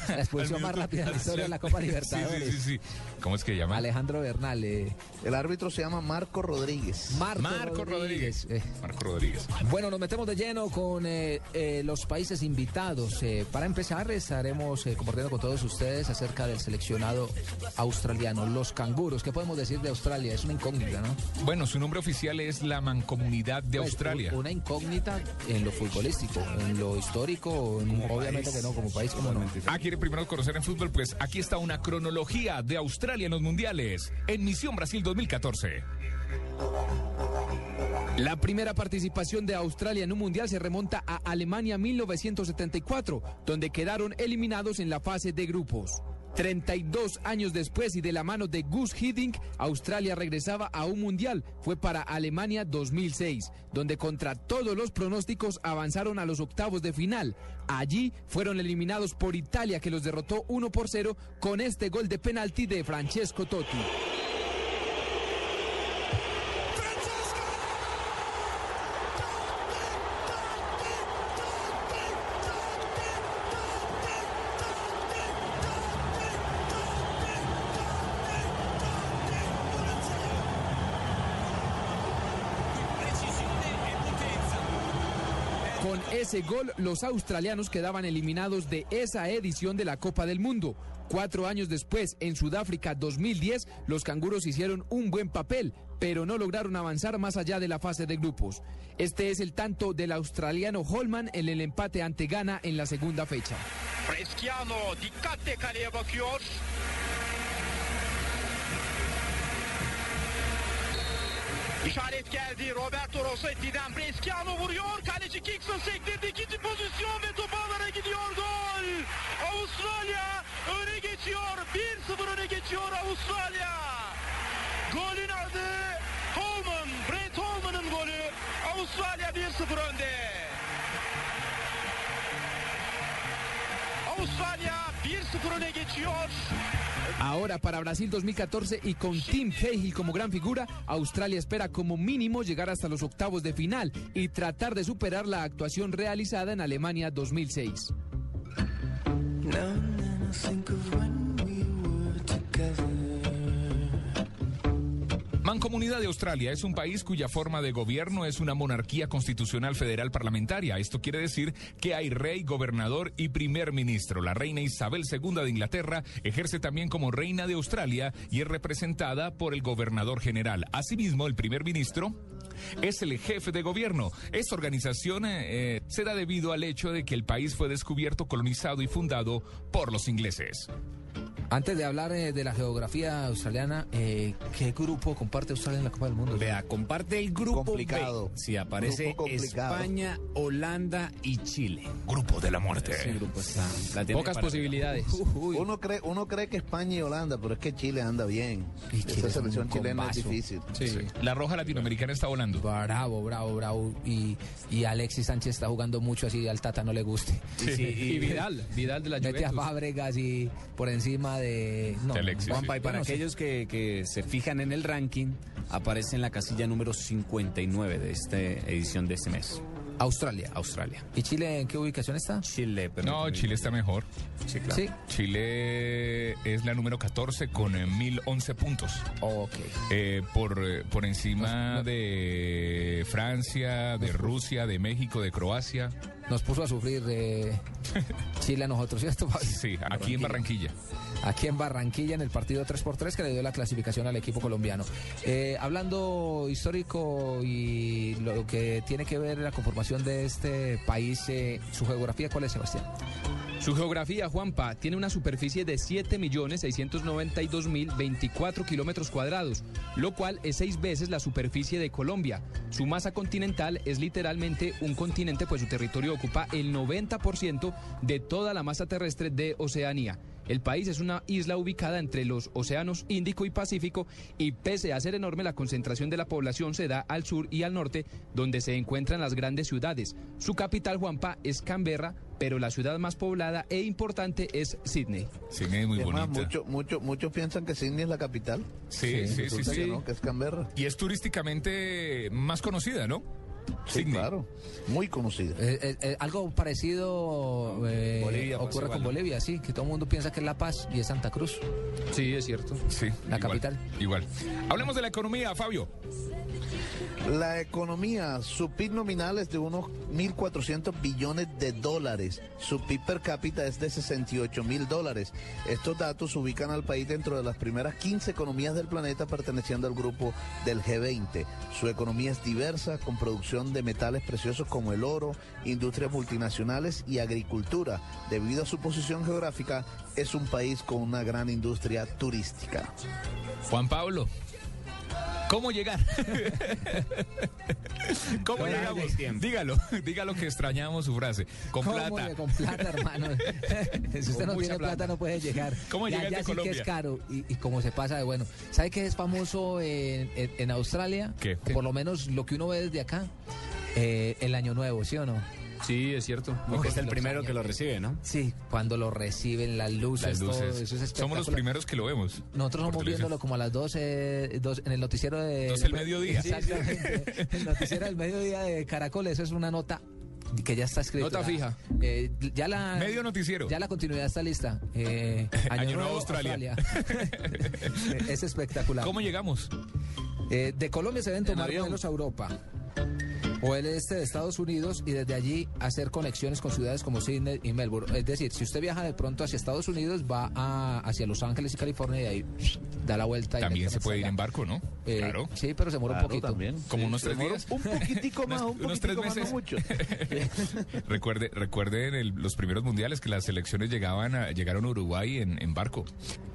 [SPEAKER 1] la expulsión más rápida de la historia de la Copa Libertadores.
[SPEAKER 2] Sí, sí, sí, sí. ¿Cómo es que se llama?
[SPEAKER 1] Alejandro Bernal. eh.
[SPEAKER 3] El árbitro se llama Marco Rodríguez.
[SPEAKER 1] Marco,
[SPEAKER 2] Marco Rodríguez.
[SPEAKER 1] Eh,
[SPEAKER 2] Marco Rodríguez.
[SPEAKER 1] Bueno, nos metemos de lleno con eh, eh, los países invitados. Eh, para empezar, estaremos eh, compartiendo con todos ustedes acerca del seleccionado australiano, los canguros. ¿Qué podemos decir de Australia? Es una incógnita, ¿no?
[SPEAKER 2] Bueno, su nombre oficial es la Mancomunidad de
[SPEAKER 1] Pues,
[SPEAKER 2] Australia.
[SPEAKER 1] Una incógnita en lo futbolístico, en lo histórico, en- obviamente que no, como país, como no.
[SPEAKER 2] Ah, ¿quiere primero conocer en fútbol? Pues aquí está una cronología de Australia en los mundiales. En Misión Brasil 2014.
[SPEAKER 5] La primera participación de Australia en un mundial se remonta a Alemania 1974, donde quedaron eliminados en la fase de grupos. 32 años después y de la mano de Gus Hiddink, Australia regresaba a un mundial. Fue para Alemania 2006, donde contra todos los pronósticos avanzaron a los octavos de final. Allí fueron eliminados por Italia, que los derrotó 1 por 0 con este gol de penalti de Francesco Totti. Ese gol, los australianos quedaban eliminados de esa edición de la Copa del Mundo. Cuatro años después, en Sudáfrica 2010, los canguros hicieron un buen papel, pero no lograron avanzar más allá de la fase de grupos. Este es el tanto del australiano Holman en el empate ante Ghana en la segunda fecha.
[SPEAKER 29] İşaret geldi. Roberto Rossetti'den Bresciano vuruyor. Kaleci Kingston sektirdi. İkinci pozisyon ve top ağlara gidiyor. Gol! Avustralya öne geçiyor. 1-0 öne geçiyor Avustralya. Golün adı Holman. Brett Holman'ın golü. Avustralya 1-0 önde. Avustralya 1-0 öne geçiyor.
[SPEAKER 5] Ahora para Brasil 2014 y con Tim Cahill como gran figura, Australia espera como mínimo llegar hasta los octavos de final y tratar de superar la actuación realizada en Alemania 2006.
[SPEAKER 2] Mancomunidad de Australia es un país cuya forma de gobierno es una monarquía constitucional federal parlamentaria. Esto quiere decir que hay rey, gobernador y primer ministro. La reina Isabel II de Inglaterra ejerce también como reina de Australia y es representada por el gobernador general. Asimismo, el primer ministro es el jefe de gobierno. Esta organización eh, se da debido al hecho de que el país fue descubierto, colonizado y fundado por los ingleses.
[SPEAKER 1] Antes de hablar eh, de la geografía australiana, eh, ¿qué grupo comparte Australia en la Copa del Mundo?
[SPEAKER 4] Vea, comparte el grupo
[SPEAKER 3] Complicado.
[SPEAKER 4] B. Sí, aparece
[SPEAKER 3] complicado.
[SPEAKER 4] España, Holanda y Chile.
[SPEAKER 2] Grupo de la muerte.
[SPEAKER 4] Ese grupo está... la
[SPEAKER 5] Pocas posibilidades.
[SPEAKER 3] Uno cree, uno cree que España y Holanda, pero es que Chile anda bien.
[SPEAKER 1] Y Chile
[SPEAKER 3] Esa selección chilena es difícil.
[SPEAKER 2] Sí. La roja latinoamericana está volando.
[SPEAKER 1] Bravo, bravo, bravo. Y, y Alexis Sánchez está jugando mucho así, al Tata no le guste.
[SPEAKER 5] Y, sí, y Vidal, Vidal de la
[SPEAKER 1] Mete a
[SPEAKER 5] Juventus.
[SPEAKER 1] Fábregas y por encima de... No,
[SPEAKER 2] De Alexis,
[SPEAKER 4] Juanpa,
[SPEAKER 2] sí.
[SPEAKER 4] y para
[SPEAKER 1] no
[SPEAKER 4] aquellos que, que se fijan en el ranking, aparece en la casilla número 59 de esta edición de este mes.
[SPEAKER 1] Australia.
[SPEAKER 4] Australia.
[SPEAKER 1] ¿Y Chile en qué ubicación está?
[SPEAKER 4] Chile,
[SPEAKER 2] No,
[SPEAKER 4] permítame.
[SPEAKER 2] Chile está mejor.
[SPEAKER 4] Sí, claro.
[SPEAKER 1] Sí.
[SPEAKER 2] Chile es la número 14 con eh, 1011 puntos.
[SPEAKER 1] Ok.
[SPEAKER 2] Eh, por, eh, por encima de Francia, de Rusia, de México, de Croacia.
[SPEAKER 1] Nos puso a sufrir eh, Chile a nosotros, ¿cierto? Fabio?
[SPEAKER 2] Sí, aquí en Barranquilla.
[SPEAKER 1] Aquí en Barranquilla, en el partido 3x3 que le dio la clasificación al equipo colombiano. Eh, hablando histórico y lo que tiene que ver la conformación de este país, eh, su geografía, ¿cuál es, Sebastián?
[SPEAKER 5] Su geografía, Juanpa, tiene una superficie de 7.692.024 kilómetros cuadrados, lo cual es seis veces la superficie de Colombia. Su masa continental es literalmente un continente, pues su territorio ocupa el 90% de toda la masa terrestre de Oceanía. El país es una isla ubicada entre los océanos Índico y Pacífico y pese a ser enorme la concentración de la población se da al sur y al norte donde se encuentran las grandes ciudades. Su capital Juanpa es Canberra, pero la ciudad más poblada e importante es Sydney.
[SPEAKER 2] Sydney es muy
[SPEAKER 3] Es
[SPEAKER 2] bonita.
[SPEAKER 3] mucho, mucho, muchos piensan que Sydney es la capital.
[SPEAKER 2] Sí, sí, sí, sí.
[SPEAKER 3] que no, que es Canberra.
[SPEAKER 2] Y es turísticamente más conocida, ¿no?
[SPEAKER 3] Sí,
[SPEAKER 2] Sydney.
[SPEAKER 3] claro. Muy conocida.
[SPEAKER 1] Eh, eh, eh, algo parecido eh,
[SPEAKER 4] Bolivia pasa
[SPEAKER 1] ocurre con. Bolivia, sí, que todo el mundo piensa que es La Paz y es Santa Cruz.
[SPEAKER 5] Sí, es cierto.
[SPEAKER 2] Sí.
[SPEAKER 1] La
[SPEAKER 2] igual,
[SPEAKER 1] capital.
[SPEAKER 2] Igual. Hablemos de la economía, Fabio.
[SPEAKER 3] La economía, su PIB nominal es de unos 1.400 billones de dólares. Su PIB per cápita es de 68 mil dólares. Estos datos ubican al país dentro de las primeras 15 economías del planeta perteneciendo al grupo del G20. Su economía es diversa, con producción de metales preciosos como el oro, industrias multinacionales y agricultura. Debido a su posición geográfica, es un país con una gran industria turística.
[SPEAKER 2] Juan Pablo. ¿Cómo llegar? ¿Cómo llegamos? Dígalo, dígalo que extrañamos su frase. Con
[SPEAKER 1] ¿Cómo
[SPEAKER 2] plata.
[SPEAKER 1] le- Con plata, hermano. si usted
[SPEAKER 2] Con
[SPEAKER 1] no tiene plata,
[SPEAKER 2] plata.
[SPEAKER 1] no puede llegar.
[SPEAKER 2] ¿Cómo
[SPEAKER 1] ya
[SPEAKER 2] de
[SPEAKER 1] sí que
[SPEAKER 2] Colombia?
[SPEAKER 1] es caro y, y como se pasa de bueno. ¿Sabe qué es famoso en, en- en Australia?
[SPEAKER 2] ¿Qué?
[SPEAKER 1] Por lo menos lo que uno ve desde acá. Eh, el año nuevo, ¿sí o no?
[SPEAKER 5] Sí, es cierto.
[SPEAKER 4] Porque es el primero
[SPEAKER 1] años.
[SPEAKER 4] que lo recibe, ¿no?
[SPEAKER 1] Sí, cuando lo reciben, las luces,
[SPEAKER 2] Las
[SPEAKER 1] todo
[SPEAKER 2] luces.
[SPEAKER 1] eso es
[SPEAKER 2] Somos los primeros que lo vemos.
[SPEAKER 1] Nosotros vamos
[SPEAKER 2] televisión.
[SPEAKER 1] viéndolo como a las 12, dos- en el noticiero de...
[SPEAKER 2] 12 del mediodía.
[SPEAKER 1] Exactamente. el noticiero del mediodía de Caracol, eso es una nota que ya está escrita.
[SPEAKER 5] Nota fija.
[SPEAKER 1] Eh, ya la...
[SPEAKER 2] Medio noticiero.
[SPEAKER 1] Ya la continuidad está lista. Eh,
[SPEAKER 2] Año Nuevo, Australia.
[SPEAKER 1] es espectacular.
[SPEAKER 2] ¿Cómo llegamos?
[SPEAKER 1] Eh, de Colombia se deben tomar vuelos a Europa o el este de Estados Unidos y desde allí hacer conexiones con ciudades como Sydney y Melbourne. Es decir, si usted viaja de pronto hacia Estados Unidos, va a, hacia Los Ángeles y California y ahí da la vuelta. y
[SPEAKER 2] También se puede ir en barco, ¿no?
[SPEAKER 1] Eh,
[SPEAKER 2] claro.
[SPEAKER 1] Sí, pero se demora
[SPEAKER 3] Claro,
[SPEAKER 1] un poquito.
[SPEAKER 3] también.
[SPEAKER 2] Como
[SPEAKER 3] Sí,
[SPEAKER 2] unos tres días.
[SPEAKER 3] Un poquitico más, un
[SPEAKER 2] Unos tres
[SPEAKER 3] poquitico más, no
[SPEAKER 2] meses.
[SPEAKER 3] mucho.
[SPEAKER 2] Recuerde, recuerden el- los primeros mundiales que las selecciones llegaban a, llegaron a Uruguay en, en barco.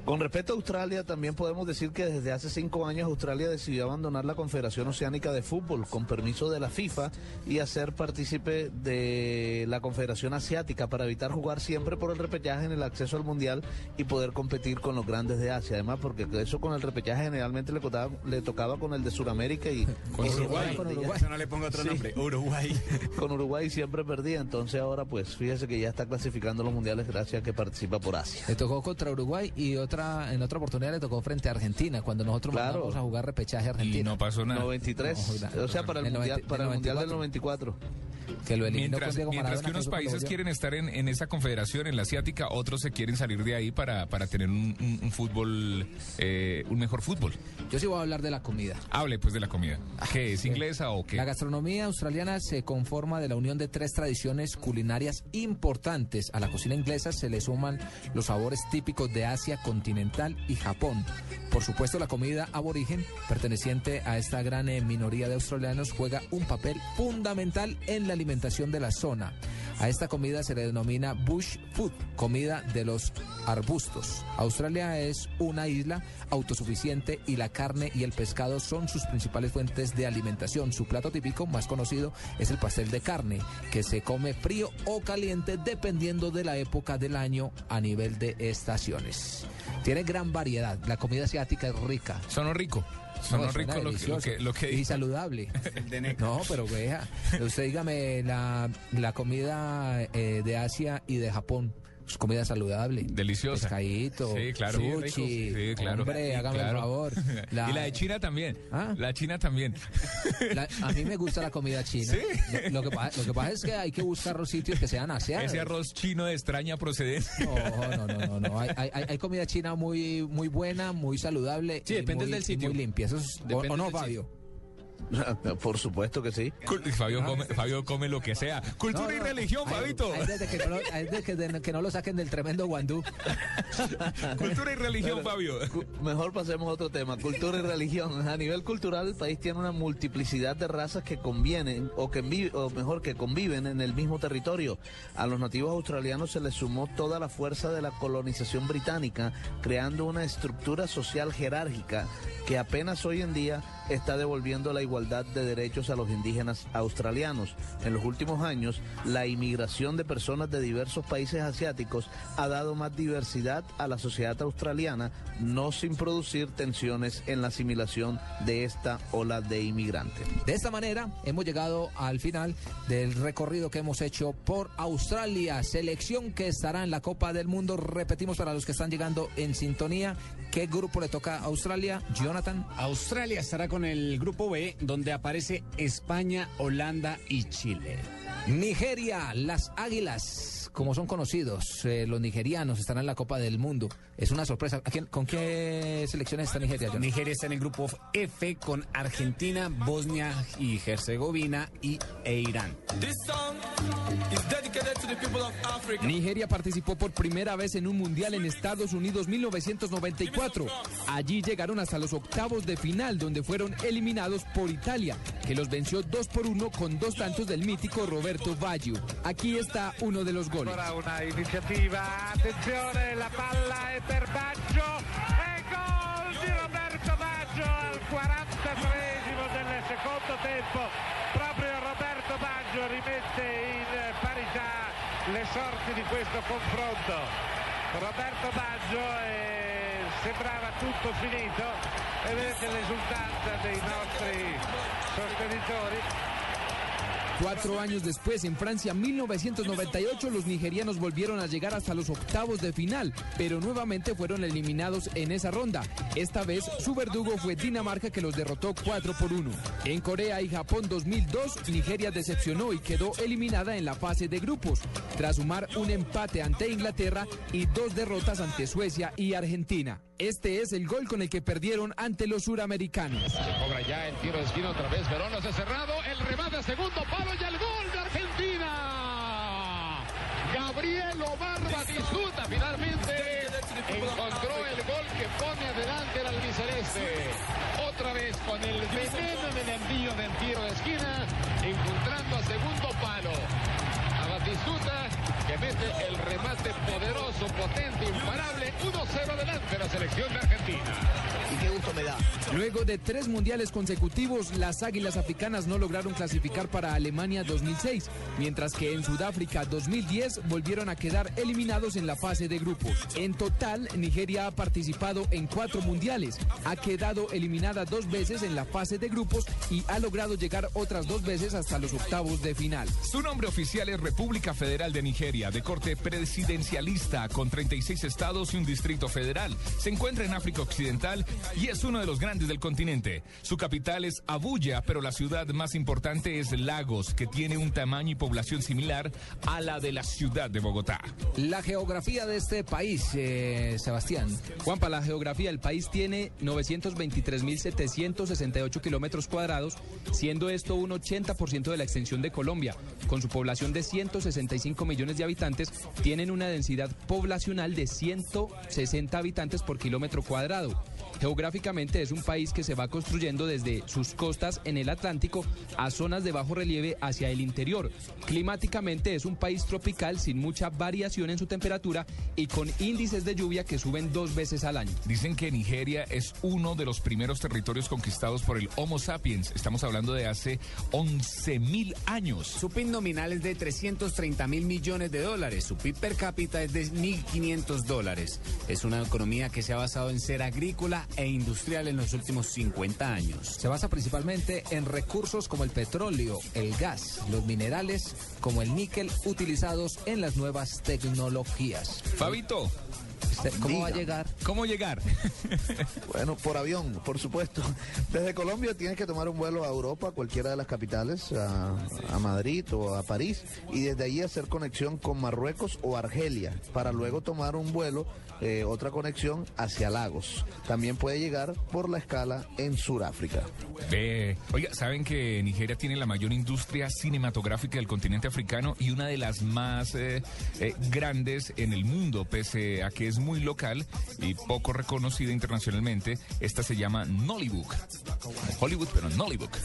[SPEAKER 3] Con respecto a Australia, también podemos decir que desde hace cinco años Australia decidió abandonar la Confederación Oceánica de Fútbol con permiso de la FIFA y hacer partícipe de la Confederación Asiática para evitar jugar siempre por el repechaje en el acceso al Mundial y poder competir con los grandes de Asia. Además, porque eso con el repechaje generalmente le, tocaba, le tocaba con el de Sudamérica y
[SPEAKER 2] Con
[SPEAKER 3] y
[SPEAKER 2] Uruguay.
[SPEAKER 1] Con. Uruguay.
[SPEAKER 4] No le pongo otro
[SPEAKER 3] Sí.
[SPEAKER 4] nombre. Uruguay.
[SPEAKER 3] Con Uruguay siempre perdía, entonces ahora pues fíjese que ya está clasificando los mundiales gracias a que participa por Asia.
[SPEAKER 1] Le tocó contra Uruguay y otra en otra oportunidad le tocó frente a Argentina, cuando nosotros
[SPEAKER 3] Claro.
[SPEAKER 1] mandamos a jugar repechaje a
[SPEAKER 2] Y
[SPEAKER 1] Argentina.
[SPEAKER 2] no pasó nada.
[SPEAKER 3] 93,
[SPEAKER 1] No,
[SPEAKER 3] o sea, para el,
[SPEAKER 1] el
[SPEAKER 3] mundial,
[SPEAKER 1] 90
[SPEAKER 3] para el
[SPEAKER 1] el
[SPEAKER 3] mundial del
[SPEAKER 1] 94.
[SPEAKER 3] 94.
[SPEAKER 1] que lo eliminó
[SPEAKER 2] Mientras,
[SPEAKER 1] con Diego
[SPEAKER 2] mientras
[SPEAKER 1] Maradona,
[SPEAKER 2] que unos países quieren estar en, en esa confederación, en la asiática, otros se quieren salir de ahí para, para tener un, un- un fútbol, eh, un mejor fútbol.
[SPEAKER 1] Yo sí voy a hablar de la comida.
[SPEAKER 2] Hable pues de la comida. ¿Qué es inglesa o qué?
[SPEAKER 1] La gastronomía australiana se conforma de la unión de tres tradiciones culinarias importantes. A la cocina inglesa se le suman los sabores típicos de Asia continental y Japón. Por supuesto, la comida aborigen, perteneciente a esta gran eh, minoría de australianos, juega un papel fundamental en la alimentación de la zona. A esta comida se le denomina bush food, comida de los arbustos. Australia es una isla autosuficiente y la carne y el pescado son sus principales fuentes de alimentación. Su plato típico más conocido es el pastel de carne, que se come frío o caliente dependiendo de la época del año a nivel de estaciones. Tiene gran variedad, la comida asiática es rica.
[SPEAKER 2] Sonó rico. Sonó
[SPEAKER 1] No, suena
[SPEAKER 2] rico lo que, lo
[SPEAKER 1] delicioso.
[SPEAKER 2] que, lo que
[SPEAKER 1] y saludable. No, pero vea, usted dígame la, la comida eh, de Asia y de Japón. Es comida saludable.
[SPEAKER 2] Deliciosa.
[SPEAKER 1] Pescadito,
[SPEAKER 2] Sí, claro.
[SPEAKER 1] sushi.
[SPEAKER 2] Sí, claro.
[SPEAKER 1] Hombre,
[SPEAKER 2] Sí,
[SPEAKER 1] hágame el
[SPEAKER 2] claro.
[SPEAKER 1] favor.
[SPEAKER 2] y la de China también. La China también.
[SPEAKER 1] La- a mí me gusta la comida china.
[SPEAKER 2] Sí.
[SPEAKER 1] Lo, lo que, pa- lo que pasa es que hay que buscar los sitios que sean asiáticos.
[SPEAKER 2] Ese arroz chino de extraña procedencia.
[SPEAKER 1] No, no, no, no, no. Hay, hay- hay comida china muy, muy buena, muy saludable.
[SPEAKER 2] Sí,
[SPEAKER 1] y
[SPEAKER 2] depende
[SPEAKER 1] muy-
[SPEAKER 2] del
[SPEAKER 1] y
[SPEAKER 2] sitio.
[SPEAKER 1] muy limpia. Eso es- o- ¿O no, Fabio?
[SPEAKER 3] Por supuesto que sí.
[SPEAKER 2] Fabio, come, Fabio come lo que sea. Cultura
[SPEAKER 1] No,
[SPEAKER 2] y religión,
[SPEAKER 1] Hay-
[SPEAKER 2] Fabito.
[SPEAKER 1] hay desde que no lo- hay desde que, de- que no lo saquen del tremendo guandú.
[SPEAKER 2] Cultura y religión,
[SPEAKER 3] Pero,
[SPEAKER 2] Fabio.
[SPEAKER 3] Mejor pasemos a otro tema, cultura y religión. A nivel cultural, el país tiene una multiplicidad de razas que convienen, o que o mejor, que conviven en el mismo territorio. A los nativos australianos se les sumó toda la fuerza de la colonización británica, creando una estructura social jerárquica que apenas hoy en día está devolviendo la igualdad de derechos a los indígenas australianos. En los últimos años, la inmigración de personas de diversos países asiáticos ha dado más diversidad a la sociedad australiana, no sin producir tensiones en la asimilación de esta ola de inmigrantes.
[SPEAKER 1] De esta manera hemos llegado al final del recorrido que hemos hecho por Australia, selección que estará en la Copa del Mundo. Repetimos para los que están llegando en sintonía, ¿qué grupo le toca a Australia? Jonathan.
[SPEAKER 4] Australia estará con el grupo B, donde aparece España, Holanda y Chile.
[SPEAKER 1] Nigeria, las Águilas, como son conocidos, eh, los nigerianos estarán en la Copa del Mundo. Es una sorpresa. ¿A quién- ¿Con qué selecciones está Nigeria?
[SPEAKER 4] Nigeria está en el grupo F con Argentina, Bosnia y Herzegovina y e Irán.
[SPEAKER 5] Nigeria participó por primera vez en un mundial en Estados Unidos 1994. Allí llegaron hasta los octavos de final, donde fueron eliminados por Italia, que los venció 2 por 1 con dos tantos del mítico Roberto Baggio. Aquí está uno de los goles.
[SPEAKER 29] Ora una iniziativa, attenzione, la palla è per Baggio e gol di Roberto Baggio al 43esimo del secondo tempo. Proprio Roberto Baggio rimette in parità le sorti di questo confronto. Roberto Baggio eh, sembrava tutto finito e vedete l'esultanza dei nostri sostenitori.
[SPEAKER 5] Cuatro años después, en Francia 1998, los nigerianos volvieron a llegar hasta los octavos de final, pero nuevamente fueron eliminados en esa ronda. Esta vez su verdugo fue Dinamarca que los derrotó 4 por 1. En Corea y Japón 2002, Nigeria decepcionó y quedó eliminada en la fase de grupos, tras sumar un empate ante Inglaterra y dos derrotas ante Suecia y Argentina. Este es el gol con el que perdieron ante los suramericanos.
[SPEAKER 29] Se cobra ya el tiro de esquina otra vez. Verón hace cerrado. El remate, segundo palo y el gol de Argentina. Gabriel Omar Batistuta finalmente encontró el gol que pone adelante el albiceleste. Otra vez con el veneno en el envío del tiro de esquina, encontrando a segundo palo. A Batistuta que mete el remate poderoso, potente, imparable. 1-0 adelante la selección de Argentina.
[SPEAKER 30] Y qué gusto me da.
[SPEAKER 5] Luego de tres mundiales consecutivos, las Águilas Africanas no lograron clasificar para Alemania 2006, mientras que en Sudáfrica 2010 volvieron a quedar eliminados en la fase de grupos. En total, Nigeria ha participado en cuatro mundiales, ha quedado eliminada dos veces en la fase de grupos y ha logrado llegar otras dos veces hasta los octavos de final.
[SPEAKER 2] Su nombre oficial es República Federal de Nigeria, de corte presidencialista, con 36 estados y un distrito federal. Se encuentra en África Occidental y es uno de los grandes del continente. Su capital es Abuya, pero la ciudad más importante es Lagos, que tiene un tamaño y población similar a la de la ciudad de Bogotá.
[SPEAKER 1] La geografía de este país, eh, Sebastián.
[SPEAKER 5] Juanpa, la geografía del país tiene 923.768 kilómetros cuadrados, siendo esto un 80% de la extensión de Colombia. Con su población de 165 millones de habitantes, tienen una densidad poblacional de 160 habitantes por kilómetro cuadrado. Geográficamente es un país que se va construyendo desde sus costas en el Atlántico a zonas de bajo relieve hacia el interior. Climáticamente es un país tropical sin mucha variación en su temperatura y con índices de lluvia que suben dos veces al año.
[SPEAKER 2] Dicen que Nigeria es uno de los primeros territorios conquistados por el Homo sapiens. Estamos hablando de hace 11 mil años.
[SPEAKER 4] Su PIB nominal es de 330 mil millones de dólares. Su PIB per cápita es de 1.500 dólares. Es una economía que se ha basado en ser agrícola e industrial en los últimos 50 años.
[SPEAKER 1] Se basa principalmente en recursos como el petróleo, el gas, los minerales, como el níquel, utilizados en las nuevas tecnologías.
[SPEAKER 2] Fabito.
[SPEAKER 1] ¿Cómo va a llegar?
[SPEAKER 2] ¿Cómo llegar?
[SPEAKER 3] bueno, por avión, por supuesto. Desde Colombia tienes que tomar un vuelo a Europa, cualquiera de las capitales, a, a, Madrid o a París, y desde ahí hacer conexión con Marruecos o Argelia, para luego tomar un vuelo, eh, otra conexión hacia Lagos. También puede llegar por la escala en Sudáfrica.
[SPEAKER 2] Eh, oiga, ¿saben que Nigeria tiene la mayor industria cinematográfica del continente africano y una de las más eh, grandes en el mundo, pese a que es muy local y poco reconocida internacionalmente. Esta se llama Nollywood. Hollywood, pero Nollywood.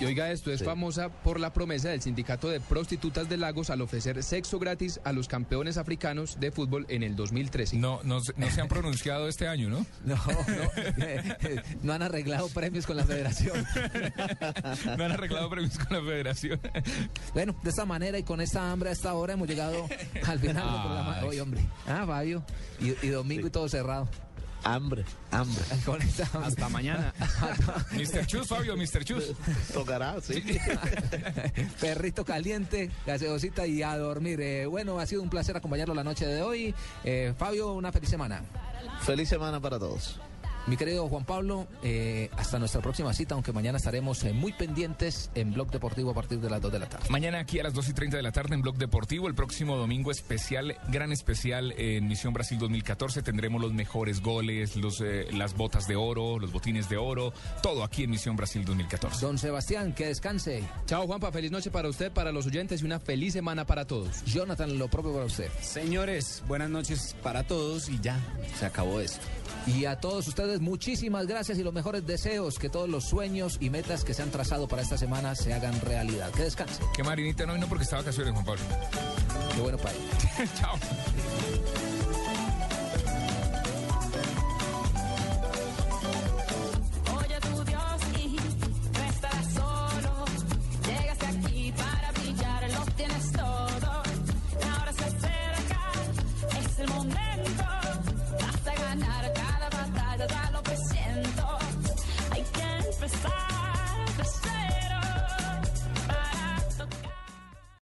[SPEAKER 5] Y oiga esto, es sí. famosa por la promesa del sindicato de prostitutas de Lagos al ofrecer sexo gratis a los campeones africanos de fútbol en el 2013.
[SPEAKER 2] No, no, no se han pronunciado este año, ¿no?
[SPEAKER 1] No, no, no han arreglado premios con la federación.
[SPEAKER 2] no han arreglado premios con la federación.
[SPEAKER 1] Bueno, de esta manera y con esta hambre a esta hora hemos llegado al final del programa de hoy, hombre. Ah, Fabio. Y, y domingo y todo cerrado.
[SPEAKER 3] Hambre, hambre.
[SPEAKER 4] Hasta mañana.
[SPEAKER 2] Mr. Chus, Fabio, Mr. Chus.
[SPEAKER 3] Tocará, sí.
[SPEAKER 1] Perrito caliente, gaseosita y a dormir. Eh, bueno, ha sido un placer acompañarlo la noche de hoy. Eh, Fabio, una feliz semana.
[SPEAKER 3] Feliz semana para todos.
[SPEAKER 1] Mi querido Juan Pablo, eh, hasta nuestra próxima cita, aunque mañana estaremos eh, muy pendientes en Blog Deportivo a partir de las 2 de la tarde.
[SPEAKER 2] Mañana aquí a las 2 y 30 de la tarde en Blog Deportivo, el próximo domingo especial, gran especial en Misión Brasil 2014, tendremos los mejores goles, los, eh, las botas de oro, los botines de oro, todo aquí en Misión Brasil 2014.
[SPEAKER 1] Don Sebastián, que descanse.
[SPEAKER 5] Chao Juanpa, feliz noche para usted, para los oyentes y una feliz semana para todos.
[SPEAKER 1] Jonathan, lo propio para usted.
[SPEAKER 4] Señores, buenas noches para todos y ya, se acabó esto.
[SPEAKER 1] Y a todos ustedes muchísimas gracias y los mejores deseos, que todos los sueños y metas que se han trazado para esta semana se hagan realidad. Que descanse.
[SPEAKER 2] Que Marinita no vino porque estaba vacaciones, Juan Pablo.
[SPEAKER 1] Qué bueno para él.
[SPEAKER 2] Chao.